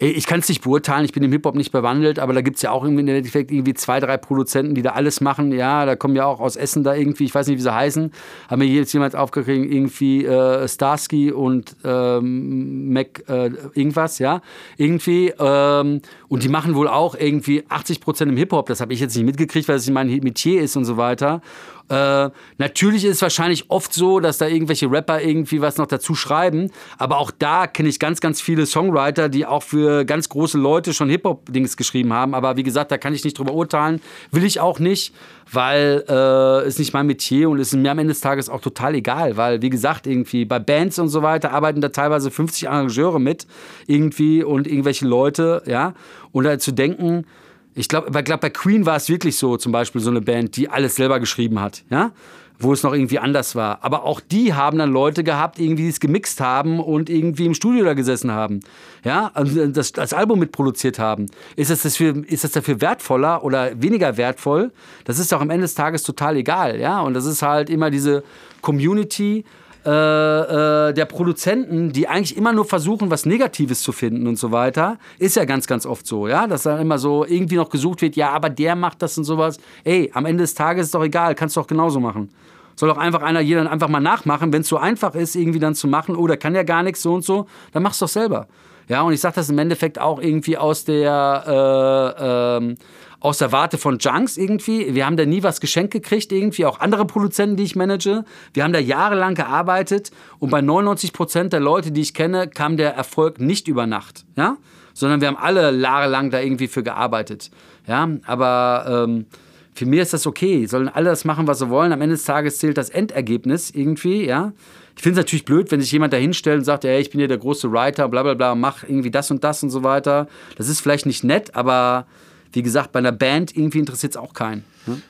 Speaker 1: Ich kann es nicht beurteilen, ich bin im Hip-Hop nicht bewandelt, aber da gibt es ja auch im Endeffekt irgendwie zwei, drei Produzenten, die da alles machen. Ja, da kommen ja auch aus Essen da irgendwie, ich weiß nicht, wie sie heißen, haben mir jetzt jemand aufgekriegt, irgendwie äh, Starsky und ähm, Mac äh, irgendwas, ja, irgendwie. Ähm, und die machen wohl auch irgendwie 80 Prozent im Hip-Hop, das habe ich jetzt nicht mitgekriegt, weil es nicht mein Metier ist und so weiter. Äh, natürlich ist es wahrscheinlich oft so, dass da irgendwelche Rapper irgendwie was noch dazu schreiben, aber auch da kenne ich ganz, ganz viele Songwriter, die auch für ganz große Leute schon Hip-Hop-Dings geschrieben haben. Aber wie gesagt, da kann ich nicht drüber urteilen, will ich auch nicht, weil äh, ist nicht mein Metier und ist mir am Ende des Tages auch total egal, weil wie gesagt, irgendwie bei Bands und so weiter arbeiten da teilweise 50 Arrangeure mit irgendwie und irgendwelche Leute, ja, und da zu denken, ich glaube, glaub, bei Queen war es wirklich so, zum Beispiel so eine Band, die alles selber geschrieben hat, ja, wo es noch irgendwie anders war. Aber auch die haben dann Leute gehabt, irgendwie die es gemixt haben und irgendwie im Studio da gesessen haben, ja, und das, das Album mitproduziert haben. Ist das, dafür, ist das dafür wertvoller oder weniger wertvoll? Das ist doch am Ende des Tages total egal, ja, und das ist halt immer diese Community äh, äh, der Produzenten, die eigentlich immer nur versuchen, was Negatives zu finden und so weiter, ist ja ganz, ganz oft so, ja, dass dann immer so irgendwie noch gesucht wird, ja, aber der macht das und sowas. Ey, am Ende des Tages ist doch egal, kannst du doch genauso machen. Soll doch einfach einer jeder einfach mal nachmachen, wenn es so einfach ist, irgendwie dann zu machen, oh, der kann ja gar nichts so und so, dann mach's doch selber. Ja, und ich sage das im Endeffekt auch irgendwie aus der äh, ähm, aus der Warte von Junks irgendwie. Wir haben da nie was geschenkt gekriegt irgendwie, auch andere Produzenten, die ich manage. Wir haben da jahrelang gearbeitet und bei 99 Prozent der Leute, die ich kenne, kam der Erfolg nicht über Nacht, ja, sondern wir haben alle jahrelang da irgendwie für gearbeitet, ja, aber ähm, für mich ist das okay. Sollen alle das machen, was sie wollen. Am Ende des Tages zählt das Endergebnis irgendwie, ja. Ich finde es natürlich blöd, wenn sich jemand da hinstellt und sagt, hey, ich bin hier der große Writer, bla bla bla, mach irgendwie das und das und so weiter. Das ist vielleicht nicht nett, aber wie gesagt, bei einer Band irgendwie interessiert es auch keinen. Ne?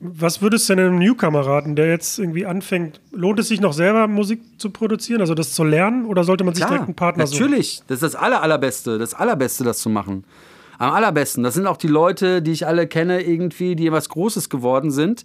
Speaker 2: Was würdest du denn einem Newcomer raten, der jetzt irgendwie anfängt? Lohnt es sich noch selber Musik zu produzieren, also das zu lernen, oder sollte man sich
Speaker 1: Klar,
Speaker 2: direkt einen Partner
Speaker 1: suchen? Natürlich, das ist das aller, allerbeste, das allerbeste, das zu machen. Am allerbesten. Das sind auch die Leute, die ich alle kenne, irgendwie, die was Großes geworden sind.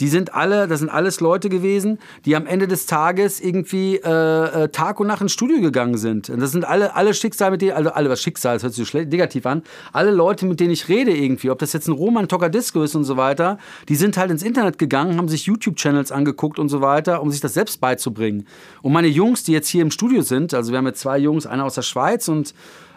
Speaker 1: Die sind alle, das sind alles Leute gewesen, die am Ende des Tages irgendwie äh, äh, Tag und Nacht ins Studio gegangen sind. Und das sind alle, alle Schicksal, mit denen, also alle was Schicksal, das hört sich so negativ an, alle Leute, mit denen ich rede irgendwie, ob das jetzt ein Roman Disco ist und so weiter, die sind halt ins Internet gegangen, haben sich YouTube-Channels angeguckt und so weiter, um sich das selbst beizubringen. Und meine Jungs, die jetzt hier im Studio sind, also wir haben jetzt zwei Jungs, einer aus der Schweiz und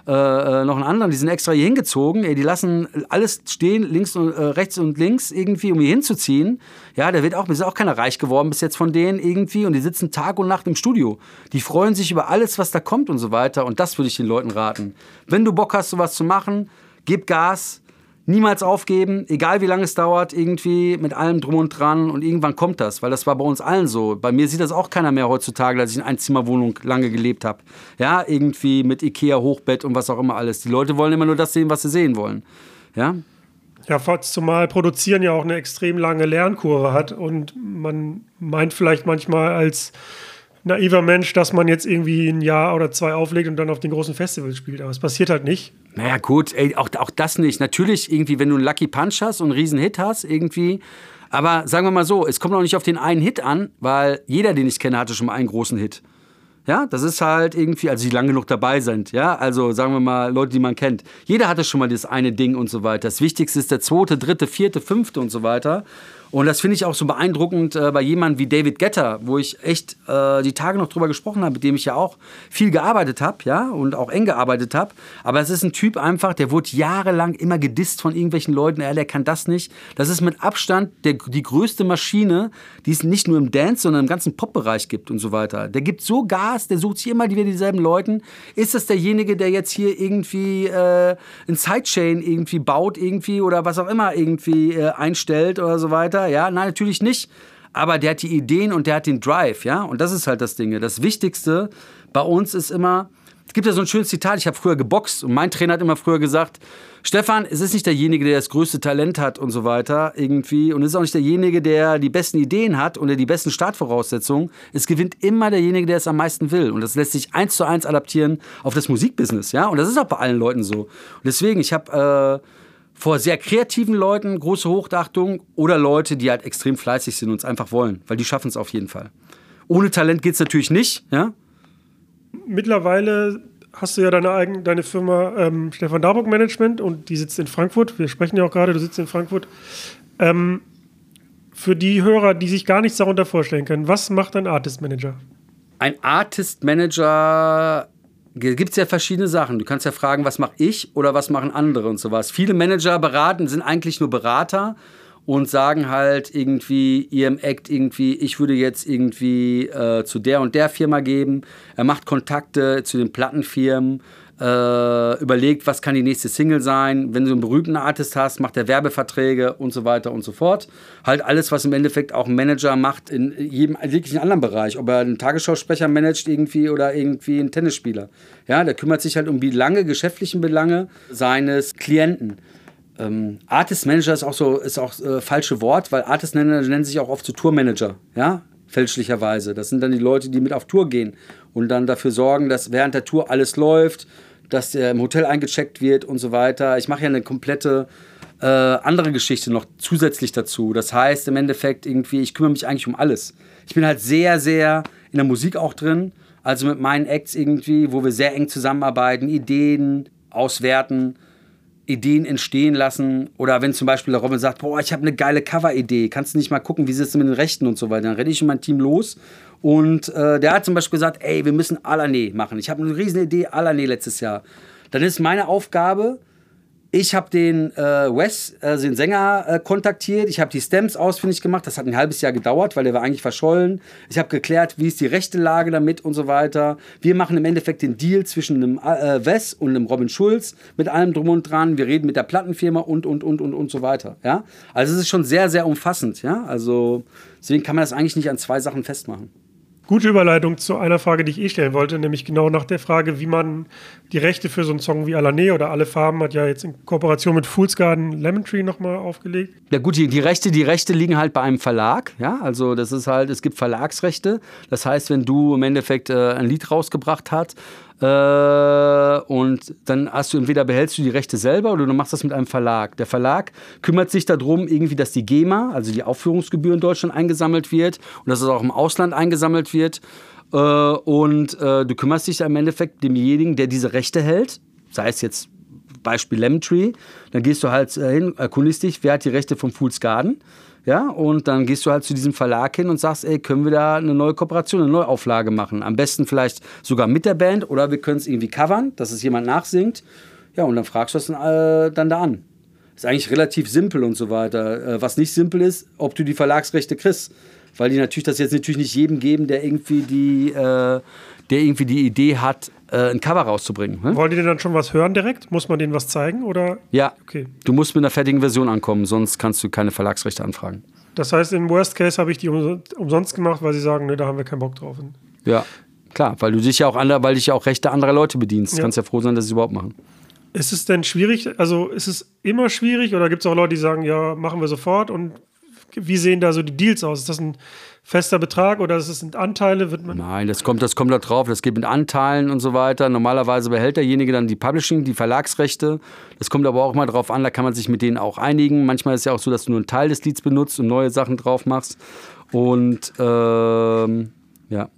Speaker 1: äh, äh, noch einen anderen, die sind extra hier hingezogen. Ey, die lassen alles stehen, links und äh, rechts und links irgendwie, um hier hinzuziehen. Ja, da wird auch, ist auch keiner reich geworden bis jetzt von denen irgendwie und die sitzen Tag und Nacht im Studio. Die freuen sich über alles, was da kommt und so weiter. Und das würde ich den Leuten raten. Wenn du Bock hast, sowas zu machen, gib Gas, niemals aufgeben, egal wie lange es dauert, irgendwie mit allem drum und dran und irgendwann kommt das, weil das war bei uns allen so. Bei mir sieht das auch keiner mehr heutzutage, dass ich in Einzimmerwohnung lange gelebt habe. Ja, irgendwie mit Ikea Hochbett und was auch immer alles. Die Leute wollen immer nur das sehen, was sie sehen wollen. Ja.
Speaker 2: Ja, zumal Produzieren ja auch eine extrem lange Lernkurve hat und man meint vielleicht manchmal als naiver Mensch, dass man jetzt irgendwie ein Jahr oder zwei auflegt und dann auf den großen Festivals spielt. Aber es passiert halt nicht.
Speaker 1: Naja, gut, ey, auch, auch das nicht. Natürlich, irgendwie, wenn du einen Lucky Punch hast und einen riesen Hit hast, irgendwie. Aber sagen wir mal so, es kommt auch nicht auf den einen Hit an, weil jeder, den ich kenne, hatte schon mal einen großen Hit. Ja, das ist halt irgendwie, also die lange genug dabei sind, ja, also sagen wir mal Leute, die man kennt. Jeder hatte schon mal das eine Ding und so weiter. Das Wichtigste ist der zweite, dritte, vierte, fünfte und so weiter. Und das finde ich auch so beeindruckend äh, bei jemandem wie David Getter, wo ich echt äh, die Tage noch drüber gesprochen habe, mit dem ich ja auch viel gearbeitet habe, ja, und auch eng gearbeitet habe. Aber es ist ein Typ einfach, der wurde jahrelang immer gedisst von irgendwelchen Leuten, er, der kann das nicht. Das ist mit Abstand der, die größte Maschine, die es nicht nur im Dance, sondern im ganzen Pop-Bereich gibt und so weiter. Der gibt so Gas, der sucht sich immer wieder dieselben Leuten. Ist das derjenige, der jetzt hier irgendwie äh, ein Sidechain irgendwie baut irgendwie oder was auch immer irgendwie äh, einstellt oder so weiter? Ja? Nein, natürlich nicht. Aber der hat die Ideen und der hat den Drive, ja? Und das ist halt das Ding. Das Wichtigste bei uns ist immer, es gibt ja so ein schönes Zitat, ich habe früher geboxt und mein Trainer hat immer früher gesagt, Stefan, es ist nicht derjenige, der das größte Talent hat und so weiter irgendwie und es ist auch nicht derjenige, der die besten Ideen hat oder die besten Startvoraussetzungen. Es gewinnt immer derjenige, der es am meisten will und das lässt sich eins zu eins adaptieren auf das Musikbusiness, ja? Und das ist auch bei allen Leuten so. Und deswegen, ich habe äh, vor sehr kreativen Leuten große Hochachtung oder Leute, die halt extrem fleißig sind und es einfach wollen, weil die schaffen es auf jeden Fall. Ohne Talent geht es natürlich nicht, ja?
Speaker 2: Mittlerweile hast du ja deine eigene deine Firma ähm, Stefan Darburg Management und die sitzt in Frankfurt. Wir sprechen ja auch gerade, du sitzt in Frankfurt. Ähm, für die Hörer, die sich gar nichts darunter vorstellen können, was macht ein Artist Manager?
Speaker 1: Ein Artist Manager gibt es ja verschiedene Sachen. Du kannst ja fragen, was mache ich oder was machen andere und sowas. Viele Manager beraten, sind eigentlich nur Berater und sagen halt irgendwie ihrem Act irgendwie, ich würde jetzt irgendwie äh, zu der und der Firma geben. Er macht Kontakte zu den Plattenfirmen, äh, überlegt, was kann die nächste Single sein. Wenn du einen berühmten Artist hast, macht er Werbeverträge und so weiter und so fort. Halt alles, was im Endeffekt auch ein Manager macht in jedem jeglichen anderen Bereich. Ob er einen Tagesschausprecher managt irgendwie oder irgendwie einen Tennisspieler. Ja, der kümmert sich halt um die lange geschäftlichen Belange seines Klienten. Ähm, Artist Manager ist auch so ist auch äh, falsche Wort, weil Artist Manager nennen sich auch oft so Tourmanager, ja, fälschlicherweise. Das sind dann die Leute, die mit auf Tour gehen und dann dafür sorgen, dass während der Tour alles läuft, dass der im Hotel eingecheckt wird und so weiter. Ich mache ja eine komplette äh, andere Geschichte noch zusätzlich dazu. Das heißt im Endeffekt irgendwie, ich kümmere mich eigentlich um alles. Ich bin halt sehr, sehr in der Musik auch drin. Also mit meinen Acts irgendwie, wo wir sehr eng zusammenarbeiten, Ideen auswerten Ideen entstehen lassen. Oder wenn zum Beispiel der Robin sagt, boah, ich habe eine geile Cover-Idee, kannst du nicht mal gucken, wie sieht es mit den Rechten und so weiter. Dann renne ich mit meinem Team los. Und äh, der hat zum Beispiel gesagt, ey, wir müssen Alané machen. Ich habe eine riesen Idee, Alané letztes Jahr. Dann ist meine Aufgabe, ich habe den äh, Wes, äh, den Sänger, äh, kontaktiert. Ich habe die Stems ausfindig gemacht. Das hat ein halbes Jahr gedauert, weil der war eigentlich verschollen. Ich habe geklärt, wie ist die rechte Lage damit und so weiter. Wir machen im Endeffekt den Deal zwischen einem äh, Wes und einem Robin Schulz mit allem drum und dran. Wir reden mit der Plattenfirma und und und und und so weiter. Ja, also es ist schon sehr sehr umfassend. Ja, also deswegen kann man das eigentlich nicht an zwei Sachen festmachen.
Speaker 2: Gute Überleitung zu einer Frage, die ich eh stellen wollte, nämlich genau nach der Frage, wie man die Rechte für so einen Song wie Alané oder Alle Farben hat ja jetzt in Kooperation mit Fool's Garden Lemon Tree nochmal aufgelegt.
Speaker 1: Ja gut, die, die, Rechte, die Rechte liegen halt bei einem Verlag, ja, also das ist halt, es gibt Verlagsrechte, das heißt, wenn du im Endeffekt äh, ein Lied rausgebracht hast äh, und dann hast du entweder behältst du die Rechte selber oder du machst das mit einem Verlag. Der Verlag kümmert sich darum, irgendwie, dass die GEMA, also die Aufführungsgebühr in Deutschland eingesammelt wird und dass es auch im Ausland eingesammelt wird. Äh, und äh, du kümmerst dich im Endeffekt demjenigen, der diese Rechte hält, sei es jetzt Beispiel Lemon dann gehst du halt hin, erkundigst dich, wer hat die Rechte vom Fool's Garden ja, und dann gehst du halt zu diesem Verlag hin und sagst, ey, können wir da eine neue Kooperation, eine Neuauflage machen? Am besten vielleicht sogar mit der Band oder wir können es irgendwie covern, dass es jemand nachsingt. Ja, und dann fragst du es dann, äh, dann da an. Ist eigentlich relativ simpel und so weiter. Äh, was nicht simpel ist, ob du die Verlagsrechte kriegst. Weil die natürlich das jetzt natürlich nicht jedem geben, der irgendwie die, äh, der irgendwie die Idee hat, äh, ein Cover rauszubringen.
Speaker 2: Ne? Wollen die denn dann schon was hören direkt? Muss man denen was zeigen? Oder?
Speaker 1: Ja, okay. du musst mit einer fertigen Version ankommen, sonst kannst du keine Verlagsrechte anfragen.
Speaker 2: Das heißt, im Worst Case habe ich die umsonst gemacht, weil sie sagen, ne, da haben wir keinen Bock drauf.
Speaker 1: Ja, klar, weil du dich ja auch andere, weil dich ja auch Rechte anderer Leute bedienst. Ja. Kannst ja froh sein, dass sie es überhaupt machen.
Speaker 2: Ist es denn schwierig? Also ist es immer schwierig oder gibt es auch Leute, die sagen, ja, machen wir sofort? Und wie sehen da so die Deals aus? Ist das ein fester Betrag oder ist es sind Anteile? Wird man
Speaker 1: Nein, das kommt, das kommt da drauf. Das geht mit Anteilen und so weiter. Normalerweise behält derjenige dann die Publishing, die Verlagsrechte. Das kommt aber auch mal drauf an, da kann man sich mit denen auch einigen. Manchmal ist es ja auch so, dass du nur einen Teil des Lieds benutzt und neue Sachen drauf machst. Und ähm, ja.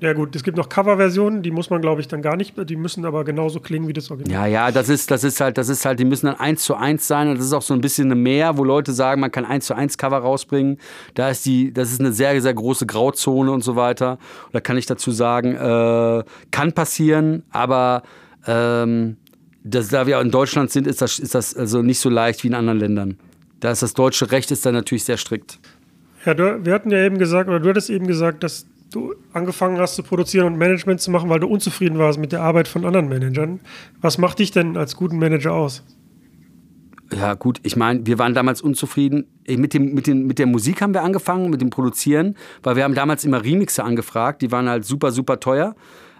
Speaker 2: Ja gut, es gibt noch Coverversionen, die muss man glaube ich dann gar nicht, die müssen aber genauso klingen wie das Original.
Speaker 1: Ja, ja, das ist, das ist halt, das ist halt, die müssen dann eins zu eins sein und das ist auch so ein bisschen eine Mehr, wo Leute sagen, man kann eins zu eins Cover rausbringen. Da ist die, das ist eine sehr, sehr große Grauzone und so weiter. Und da kann ich dazu sagen, äh, kann passieren, aber ähm, das, da wir in Deutschland sind, ist das, ist das also nicht so leicht wie in anderen Ländern. Da ist das deutsche Recht ist dann natürlich sehr strikt.
Speaker 2: Ja, du, wir hatten ja eben gesagt, oder du hattest eben gesagt, dass du angefangen hast zu produzieren und Management zu machen, weil du unzufrieden warst mit der Arbeit von anderen Managern. Was macht dich denn als guten Manager aus?
Speaker 1: Ja, gut, ich meine, wir waren damals unzufrieden. Mit, dem, mit, den, mit der Musik haben wir angefangen, mit dem Produzieren, weil wir haben damals immer Remixe angefragt, die waren halt super, super teuer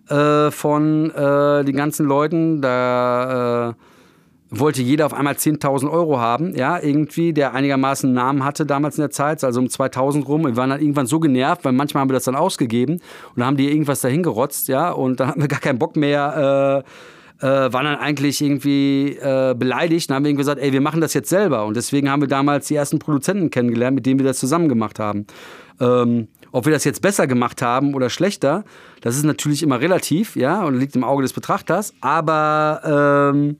Speaker 1: äh, von äh, den ganzen Leuten. Da äh, wollte jeder auf einmal 10.000 Euro haben, ja, irgendwie, der einigermaßen einen Namen hatte damals in der Zeit, also um 2000 rum. Wir waren dann irgendwann so genervt, weil manchmal haben wir das dann ausgegeben und dann haben die irgendwas dahin gerotzt, ja, und dann hatten wir gar keinen Bock mehr, äh, äh, waren dann eigentlich irgendwie äh, beleidigt und haben irgendwie gesagt, ey, wir machen das jetzt selber. Und deswegen haben wir damals die ersten Produzenten kennengelernt, mit denen wir das zusammen gemacht haben. Ähm, ob wir das jetzt besser gemacht haben oder schlechter, das ist natürlich immer relativ, ja, und liegt im Auge des Betrachters, aber ähm,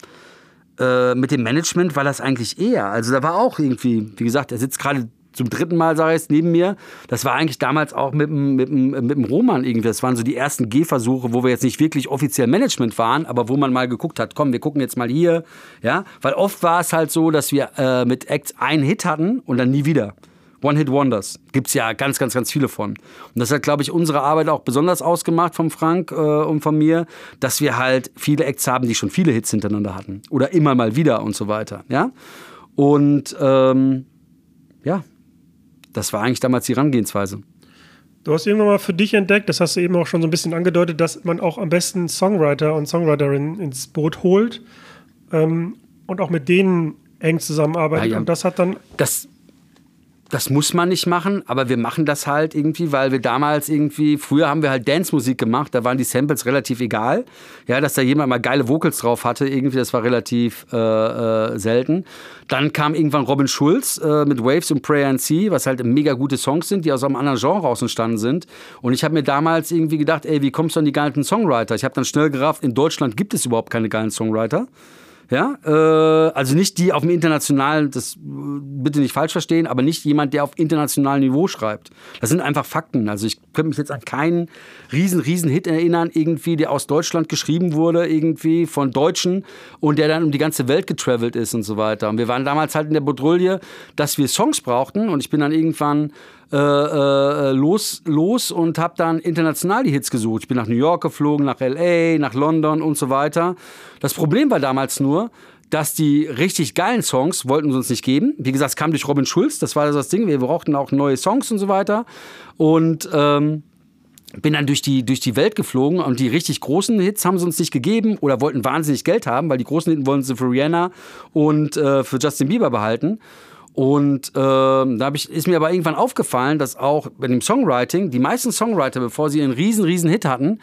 Speaker 1: äh, mit dem Management war das eigentlich eher. Also da war auch irgendwie, wie gesagt, er sitzt gerade zum dritten Mal, sage ich es, neben mir. Das war eigentlich damals auch mit dem, mit dem, mit dem Roman irgendwie. Das waren so die ersten Gehversuche, wo wir jetzt nicht wirklich offiziell Management waren, aber wo man mal geguckt hat, komm, wir gucken jetzt mal hier. Ja, weil oft war es halt so, dass wir äh, mit Acts einen Hit hatten und dann nie wieder. One-Hit-Wonders. Gibt es ja ganz, ganz, ganz viele von. Und das hat, glaube ich, unsere Arbeit auch besonders ausgemacht vom Frank äh, und von mir, dass wir halt viele Acts haben, die schon viele Hits hintereinander hatten. Oder immer mal wieder und so weiter. Ja? Und ähm, ja, das war eigentlich damals die Herangehensweise.
Speaker 2: Du hast irgendwann mal für dich entdeckt, das hast du eben auch schon so ein bisschen angedeutet, dass man auch am besten Songwriter und Songwriterinnen ins Boot holt ähm, und auch mit denen eng zusammenarbeitet. Ja, ja. Und das hat dann.
Speaker 1: Das, das muss man nicht machen, aber wir machen das halt irgendwie, weil wir damals irgendwie, früher haben wir halt Dance-Musik gemacht, da waren die Samples relativ egal. Ja, dass da jemand mal geile Vocals drauf hatte, irgendwie, das war relativ äh, äh, selten. Dann kam irgendwann Robin Schulz äh, mit Waves und Prayer and Sea, was halt mega gute Songs sind, die aus einem anderen Genre aus entstanden sind. Und ich habe mir damals irgendwie gedacht, ey, wie kommst du an die geilen Songwriter? Ich habe dann schnell gerafft, in Deutschland gibt es überhaupt keine geilen Songwriter. Ja, äh, also nicht die auf dem internationalen, das äh, bitte nicht falsch verstehen, aber nicht jemand, der auf internationalem Niveau schreibt. Das sind einfach Fakten. Also ich könnte mich jetzt an keinen riesen, riesen Hit erinnern, irgendwie, der aus Deutschland geschrieben wurde, irgendwie von Deutschen und der dann um die ganze Welt getravelt ist und so weiter. Und wir waren damals halt in der Bodrulle, dass wir Songs brauchten und ich bin dann irgendwann äh, äh, los, los und habe dann international die Hits gesucht. Ich bin nach New York geflogen, nach LA, nach London und so weiter. Das Problem war damals nur, dass die richtig geilen Songs wollten sie uns nicht geben. Wie gesagt, es kam durch Robin Schulz, das war das Ding. Wir brauchten auch neue Songs und so weiter. Und ähm, bin dann durch die, durch die Welt geflogen und die richtig großen Hits haben sie uns nicht gegeben oder wollten wahnsinnig Geld haben, weil die großen Hits wollen sie für Rihanna und äh, für Justin Bieber behalten. Und äh, da ich, ist mir aber irgendwann aufgefallen, dass auch bei dem Songwriting die meisten Songwriter, bevor sie einen riesen, riesen Hit hatten,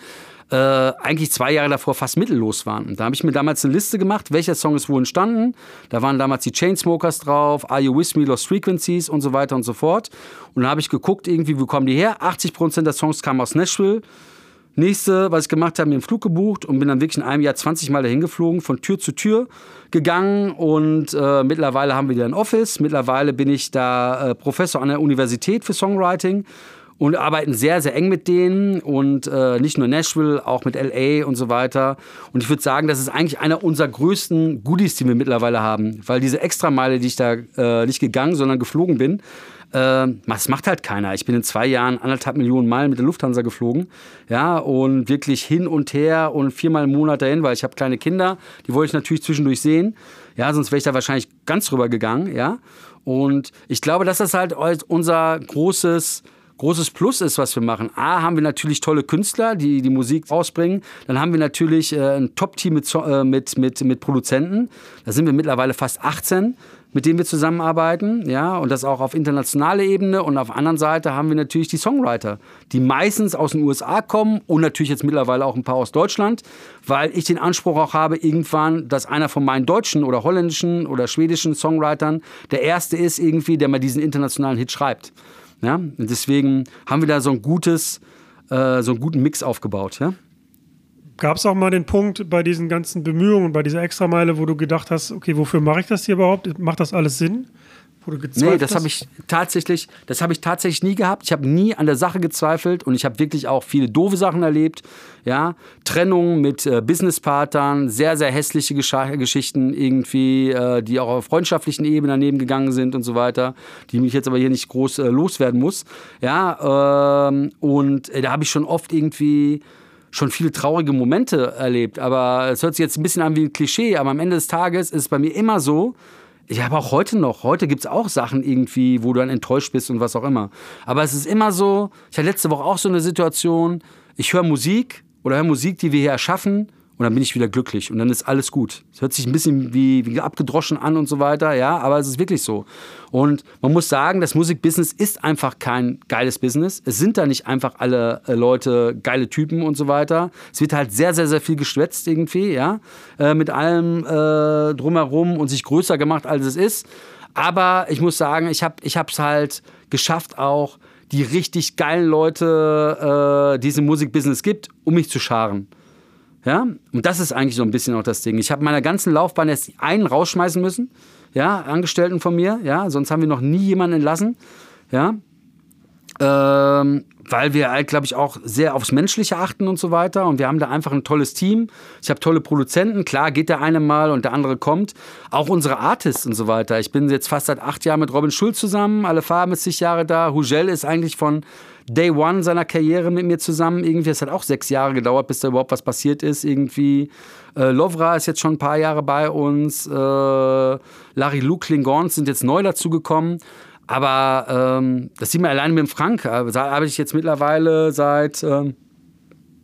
Speaker 1: äh, eigentlich zwei Jahre davor fast mittellos waren. Und da habe ich mir damals eine Liste gemacht, welcher Song ist wo entstanden. Da waren damals die Chainsmokers drauf, Are You With Me, Lost Frequencies und so weiter und so fort. Und da habe ich geguckt, irgendwie, wo kommen die her? 80% der Songs kamen aus Nashville. Nächste, was ich gemacht habe, mir einen Flug gebucht und bin dann wirklich in einem Jahr 20 Mal dahin geflogen, von Tür zu Tür gegangen und äh, mittlerweile haben wir wieder ein Office. Mittlerweile bin ich da äh, Professor an der Universität für Songwriting und arbeiten sehr, sehr eng mit denen und äh, nicht nur Nashville, auch mit LA und so weiter. Und ich würde sagen, das ist eigentlich einer unserer größten Goodies, die wir mittlerweile haben, weil diese Extrameile, die ich da äh, nicht gegangen, sondern geflogen bin, äh, das macht halt keiner. Ich bin in zwei Jahren anderthalb Millionen Meilen mit der Lufthansa geflogen. Ja, und wirklich hin und her und viermal im Monat dahin, weil ich habe kleine Kinder, die wollte ich natürlich zwischendurch sehen. Ja, sonst wäre ich da wahrscheinlich ganz rüber gegangen. Ja, und ich glaube, dass das halt unser großes großes Plus ist, was wir machen. A, haben wir natürlich tolle Künstler, die die Musik rausbringen. Dann haben wir natürlich äh, ein Top-Team mit, äh, mit, mit, mit Produzenten. Da sind wir mittlerweile fast 18 mit denen wir zusammenarbeiten, ja, und das auch auf internationaler Ebene. Und auf der anderen Seite haben wir natürlich die Songwriter, die meistens aus den USA kommen und natürlich jetzt mittlerweile auch ein paar aus Deutschland, weil ich den Anspruch auch habe, irgendwann, dass einer von meinen deutschen oder holländischen oder schwedischen Songwritern der erste ist, irgendwie, der mal diesen internationalen Hit schreibt. Ja, und deswegen haben wir da so ein gutes, äh, so einen guten Mix aufgebaut, ja.
Speaker 2: Gab es auch mal den Punkt bei diesen ganzen Bemühungen, bei dieser Extrameile, wo du gedacht hast, okay, wofür mache ich das hier überhaupt? Macht das alles Sinn?
Speaker 1: Wo du nee, das habe ich tatsächlich, das habe ich tatsächlich nie gehabt. Ich habe nie an der Sache gezweifelt und ich habe wirklich auch viele doofe Sachen erlebt. Ja, Trennungen mit äh, Businesspartnern, sehr, sehr hässliche Gesch Geschichten irgendwie, äh, die auch auf freundschaftlichen Ebene daneben gegangen sind und so weiter, die mich jetzt aber hier nicht groß äh, loswerden muss. Ja, ähm, und äh, da habe ich schon oft irgendwie schon viele traurige Momente erlebt. Aber es hört sich jetzt ein bisschen an wie ein Klischee, aber am Ende des Tages ist es bei mir immer so, ich habe auch heute noch, heute gibt es auch Sachen irgendwie, wo du dann enttäuscht bist und was auch immer. Aber es ist immer so, ich hatte letzte Woche auch so eine Situation, ich höre Musik oder höre Musik, die wir hier erschaffen und dann bin ich wieder glücklich und dann ist alles gut. Es hört sich ein bisschen wie, wie abgedroschen an und so weiter, ja, aber es ist wirklich so. Und man muss sagen, das Musikbusiness ist einfach kein geiles Business. Es sind da nicht einfach alle äh, Leute geile Typen und so weiter. Es wird halt sehr, sehr, sehr viel geschwätzt irgendwie, ja, äh, mit allem äh, drumherum und sich größer gemacht, als es ist. Aber ich muss sagen, ich habe es halt geschafft auch, die richtig geilen Leute, äh, die es im Musikbusiness gibt, um mich zu scharen. Ja, und das ist eigentlich so ein bisschen auch das Ding. Ich habe meiner ganzen Laufbahn jetzt einen rausschmeißen müssen. ja, Angestellten von mir, ja, sonst haben wir noch nie jemanden entlassen, ja. Ähm, weil wir halt, glaube ich, auch sehr aufs Menschliche achten und so weiter. Und wir haben da einfach ein tolles Team. Ich habe tolle Produzenten. Klar geht der eine mal und der andere kommt. Auch unsere Artists und so weiter. Ich bin jetzt fast seit acht Jahren mit Robin Schulz zusammen. Alle Farben ist zig Jahre da. Hugel ist eigentlich von Day One seiner Karriere mit mir zusammen. Irgendwie, es hat auch sechs Jahre gedauert, bis da überhaupt was passiert ist. Irgendwie. Äh, Lovra ist jetzt schon ein paar Jahre bei uns. Äh, Larry Luke Klingons sind jetzt neu dazugekommen. Aber ähm, das sieht man alleine mit dem Frank. Da habe ich jetzt mittlerweile seit ähm,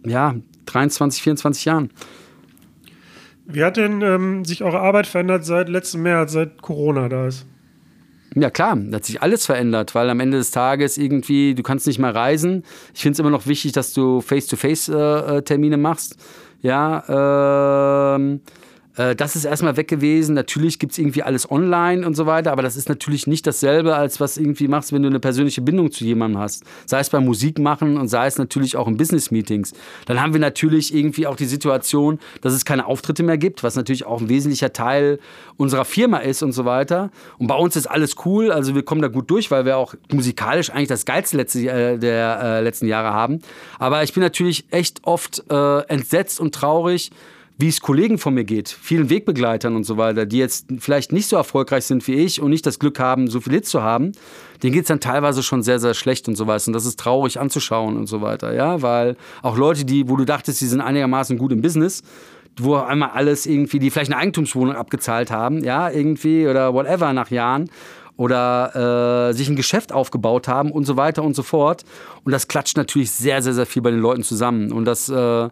Speaker 1: ja, 23, 24 Jahren.
Speaker 2: Wie hat denn ähm, sich eure Arbeit verändert seit letztem März, seit Corona da ist?
Speaker 1: Ja klar, da hat sich alles verändert, weil am Ende des Tages irgendwie, du kannst nicht mehr reisen. Ich finde es immer noch wichtig, dass du Face-to-Face-Termine äh, machst. Ja, ähm, äh, das ist erstmal weg gewesen. Natürlich gibt es irgendwie alles online und so weiter, aber das ist natürlich nicht dasselbe, als was irgendwie machst, wenn du eine persönliche Bindung zu jemandem hast. Sei es beim Musik machen und sei es natürlich auch in Business-Meetings. Dann haben wir natürlich irgendwie auch die Situation, dass es keine Auftritte mehr gibt, was natürlich auch ein wesentlicher Teil unserer Firma ist und so weiter. Und bei uns ist alles cool, also wir kommen da gut durch, weil wir auch musikalisch eigentlich das geilste letzte, äh, der äh, letzten Jahre haben. Aber ich bin natürlich echt oft äh, entsetzt und traurig, wie es Kollegen von mir geht, vielen Wegbegleitern und so weiter, die jetzt vielleicht nicht so erfolgreich sind wie ich und nicht das Glück haben, so viel Hits zu haben, denen geht es dann teilweise schon sehr, sehr schlecht und so weiter. Und das ist traurig anzuschauen und so weiter, ja, weil auch Leute, die, wo du dachtest, die sind einigermaßen gut im Business, wo einmal alles irgendwie, die vielleicht eine Eigentumswohnung abgezahlt haben, ja, irgendwie oder whatever nach Jahren oder äh, sich ein Geschäft aufgebaut haben und so weiter und so fort. Und das klatscht natürlich sehr, sehr, sehr viel bei den Leuten zusammen. Und das äh,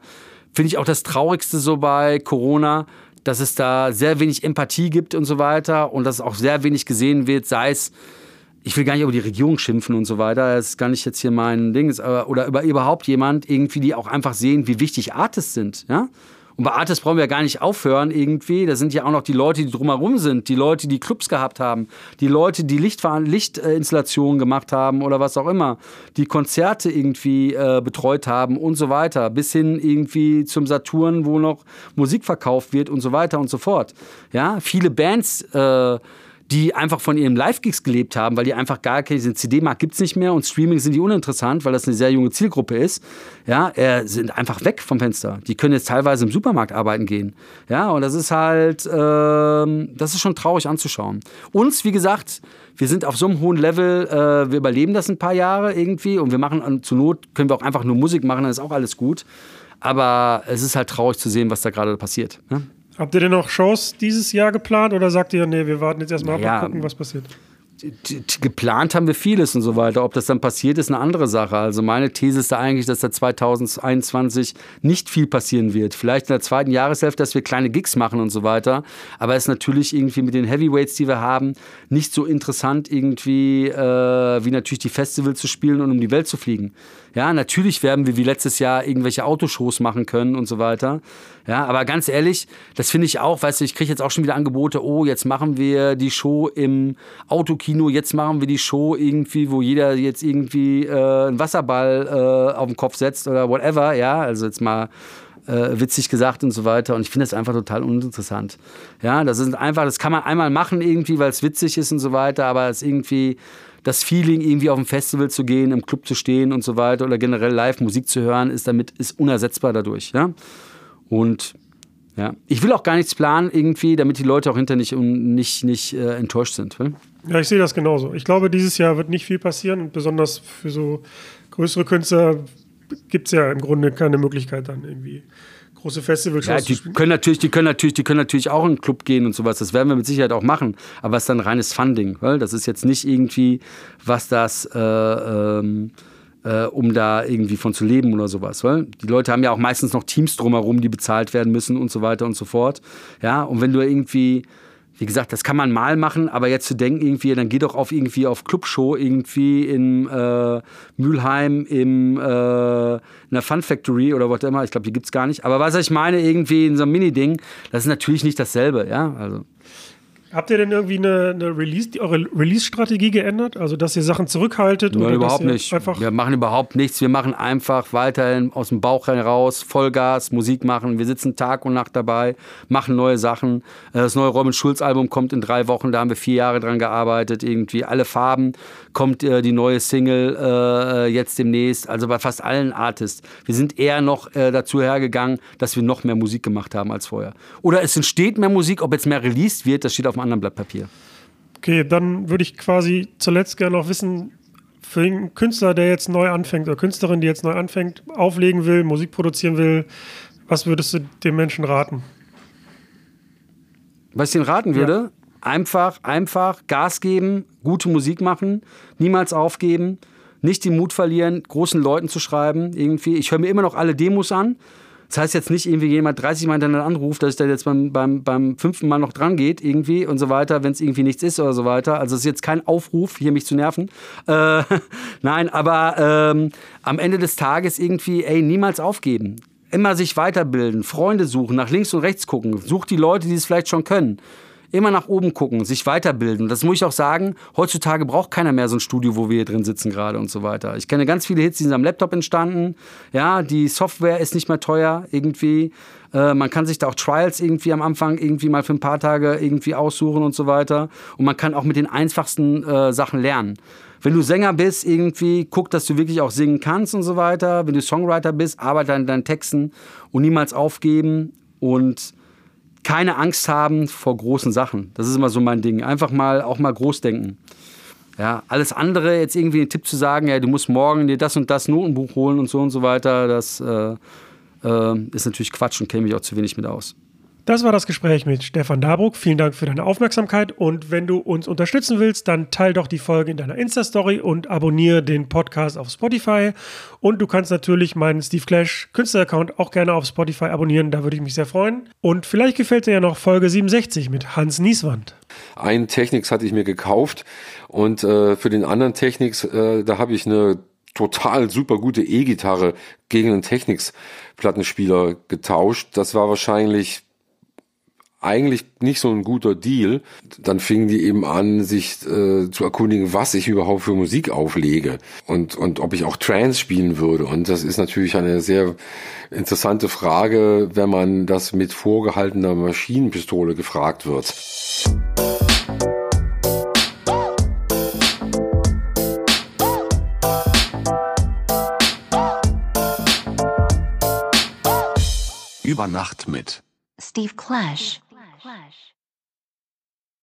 Speaker 1: finde ich auch das Traurigste so bei Corona, dass es da sehr wenig Empathie gibt und so weiter und dass auch sehr wenig gesehen wird, sei es, ich will gar nicht über die Regierung schimpfen und so weiter, das ist gar nicht jetzt hier mein Ding, oder über überhaupt jemand irgendwie, die auch einfach sehen, wie wichtig Artists sind, ja. Und bei Artists brauchen wir gar nicht aufhören irgendwie. Da sind ja auch noch die Leute, die drumherum sind, die Leute, die Clubs gehabt haben, die Leute, die Lichtinstallationen gemacht haben oder was auch immer, die Konzerte irgendwie äh, betreut haben und so weiter, bis hin irgendwie zum Saturn, wo noch Musik verkauft wird und so weiter und so fort. Ja, viele Bands äh, die einfach von ihren Live-Gigs gelebt haben, weil die einfach gar keine CD-Markt gibt es nicht mehr und Streaming sind die uninteressant, weil das eine sehr junge Zielgruppe ist. Ja, äh, sind einfach weg vom Fenster. Die können jetzt teilweise im Supermarkt arbeiten gehen. Ja, und das ist halt, äh, das ist schon traurig anzuschauen. Uns, wie gesagt, wir sind auf so einem hohen Level, äh, wir überleben das ein paar Jahre irgendwie und wir machen, zur Not können wir auch einfach nur Musik machen, dann ist auch alles gut. Aber es ist halt traurig zu sehen, was da gerade passiert. Ne?
Speaker 2: Habt ihr denn noch Shows dieses Jahr geplant oder sagt ihr, nee, wir warten jetzt erstmal ab und gucken, was passiert?
Speaker 1: geplant haben wir vieles und so weiter. Ob das dann passiert, ist eine andere Sache. Also meine These ist da eigentlich, dass da 2021 nicht viel passieren wird. Vielleicht in der zweiten Jahreshälfte, dass wir kleine Gigs machen und so weiter. Aber es ist natürlich irgendwie mit den Heavyweights, die wir haben, nicht so interessant irgendwie äh, wie natürlich die Festivals zu spielen und um die Welt zu fliegen. Ja, natürlich werden wir wie letztes Jahr irgendwelche Autoshows machen können und so weiter. Ja, aber ganz ehrlich, das finde ich auch, weißt du, ich kriege jetzt auch schon wieder Angebote, oh, jetzt machen wir die Show im Autokino, jetzt machen wir die Show irgendwie, wo jeder jetzt irgendwie äh, einen Wasserball äh, auf den Kopf setzt oder whatever, ja, also jetzt mal äh, witzig gesagt und so weiter. Und ich finde das einfach total uninteressant. Ja, das ist einfach, das kann man einmal machen irgendwie, weil es witzig ist und so weiter, aber es irgendwie das Feeling, irgendwie auf ein Festival zu gehen, im Club zu stehen und so weiter oder generell live Musik zu hören, ist damit ist unersetzbar dadurch. Ja? Und ja, ich will auch gar nichts planen irgendwie, damit die Leute auch hinter nicht, nicht, nicht äh, enttäuscht sind. Weil?
Speaker 2: Ja, ich sehe das genauso. Ich glaube, dieses Jahr wird nicht viel passieren und besonders für so größere Künstler gibt es ja im Grunde keine Möglichkeit dann irgendwie große Festivals
Speaker 1: ja, die können natürlich, die können natürlich, die können natürlich auch in den Club gehen und sowas. Das werden wir mit Sicherheit auch machen. Aber es ist dann reines Funding, weil das ist jetzt nicht irgendwie, was das, äh, ähm, äh, um da irgendwie von zu leben oder sowas. Weil die Leute haben ja auch meistens noch Teams drumherum, die bezahlt werden müssen und so weiter und so fort. Ja, und wenn du irgendwie wie gesagt, das kann man mal machen, aber jetzt zu denken irgendwie, dann geh doch auf irgendwie auf Clubshow irgendwie in äh, Mülheim im, äh, in der Fun Factory oder was immer, ich glaube, die gibt es gar nicht. Aber was ich meine, irgendwie in so einem Mini-Ding, das ist natürlich nicht dasselbe, ja. Also.
Speaker 2: Habt ihr denn irgendwie eine, eine Release, eure Release-Strategie geändert? Also, dass ihr Sachen zurückhaltet?
Speaker 1: Nein,
Speaker 2: oder
Speaker 1: überhaupt nicht. Wir machen überhaupt nichts. Wir machen einfach weiterhin aus dem Bauch heraus Vollgas, Musik machen. Wir sitzen Tag und Nacht dabei, machen neue Sachen. Äh, Das neue Robin Schulz-Album kommt in drei Wochen. Da haben wir vier Jahre dran gearbeitet. Irgendwie alle Farben kommt äh, die neue Single äh, jetzt demnächst. Also bei fast allen Artists. Wir sind eher noch äh, dazu hergegangen, dass wir noch mehr Musik gemacht haben als vorher. Oder es entsteht mehr Musik, ob jetzt mehr released wird, das steht auf einem anderen Blatt Papier.
Speaker 2: Okay, dann würde ich quasi zuletzt gerne noch wissen, für einen Künstler, der jetzt neu anfängt, oder Künstlerin, die jetzt neu anfängt, auflegen will, Musik produzieren will, was würdest du dem Menschen raten?
Speaker 1: Was ich Ihnen raten würde, einfach, einfach Gas geben, gute Musik machen, niemals aufgeben, nicht den Mut verlieren, großen Leuten zu schreiben. Irgendwie. Ich höre mir immer noch alle Demos an. Das heißt jetzt nicht irgendwie jemand 30 Mal hintereinander anruft, dass ich da jetzt beim, beim, beim fünften Mal noch dran geht irgendwie und so weiter, wenn es irgendwie nichts ist oder so weiter. Also es ist jetzt kein Aufruf, hier mich zu nerven. Äh, nein, aber ähm, am Ende des Tages irgendwie, ey, niemals aufgeben. Immer sich weiterbilden, Freunde suchen, nach links und rechts gucken. Sucht die Leute, die es vielleicht schon können. Immer nach oben gucken, sich weiterbilden. Das muss ich auch sagen, heutzutage braucht keiner mehr so ein Studio, wo wir hier drin sitzen gerade und so weiter. Ich kenne ganz viele Hits, die sind am Laptop entstanden. Ja, die Software ist nicht mehr teuer irgendwie. Äh, man kann sich da auch Trials irgendwie am Anfang irgendwie mal für ein paar Tage irgendwie aussuchen und so weiter. Und man kann auch mit den einfachsten äh, Sachen lernen. Wenn du Sänger bist, irgendwie, guck, dass du wirklich auch singen kannst und so weiter. Wenn du Songwriter bist, arbeite an deinen Texten und niemals aufgeben und keine Angst haben vor großen Sachen. Das ist immer so mein Ding. Einfach mal auch mal groß denken. Ja, alles andere, jetzt irgendwie einen Tipp zu sagen, ja, du musst morgen dir das und das Notenbuch holen und so und so weiter, das äh, äh, ist natürlich Quatsch und kenne mich auch zu wenig mit aus.
Speaker 2: Das war das Gespräch mit Stefan Dabruck. Vielen Dank für deine Aufmerksamkeit. Und wenn du uns unterstützen willst, dann teil doch die Folge in deiner Insta-Story und abonniere den Podcast auf Spotify. Und du kannst natürlich meinen Steve Clash Künstler-Account auch gerne auf Spotify abonnieren. Da würde ich mich sehr freuen. Und vielleicht gefällt dir ja noch Folge 67 mit Hans Nieswand.
Speaker 4: Einen Technics hatte ich mir gekauft und äh, für den anderen Technics, äh, da habe ich eine total super gute E-Gitarre gegen einen Technics Plattenspieler getauscht. Das war wahrscheinlich eigentlich nicht so ein guter Deal. Dann fingen die eben an, sich äh, zu erkundigen, was ich überhaupt für Musik auflege und, und ob ich auch Trance spielen würde. Und das ist natürlich eine sehr interessante Frage, wenn man das mit vorgehaltener Maschinenpistole gefragt wird.
Speaker 3: Über Nacht mit.
Speaker 5: Steve Clash. Clash.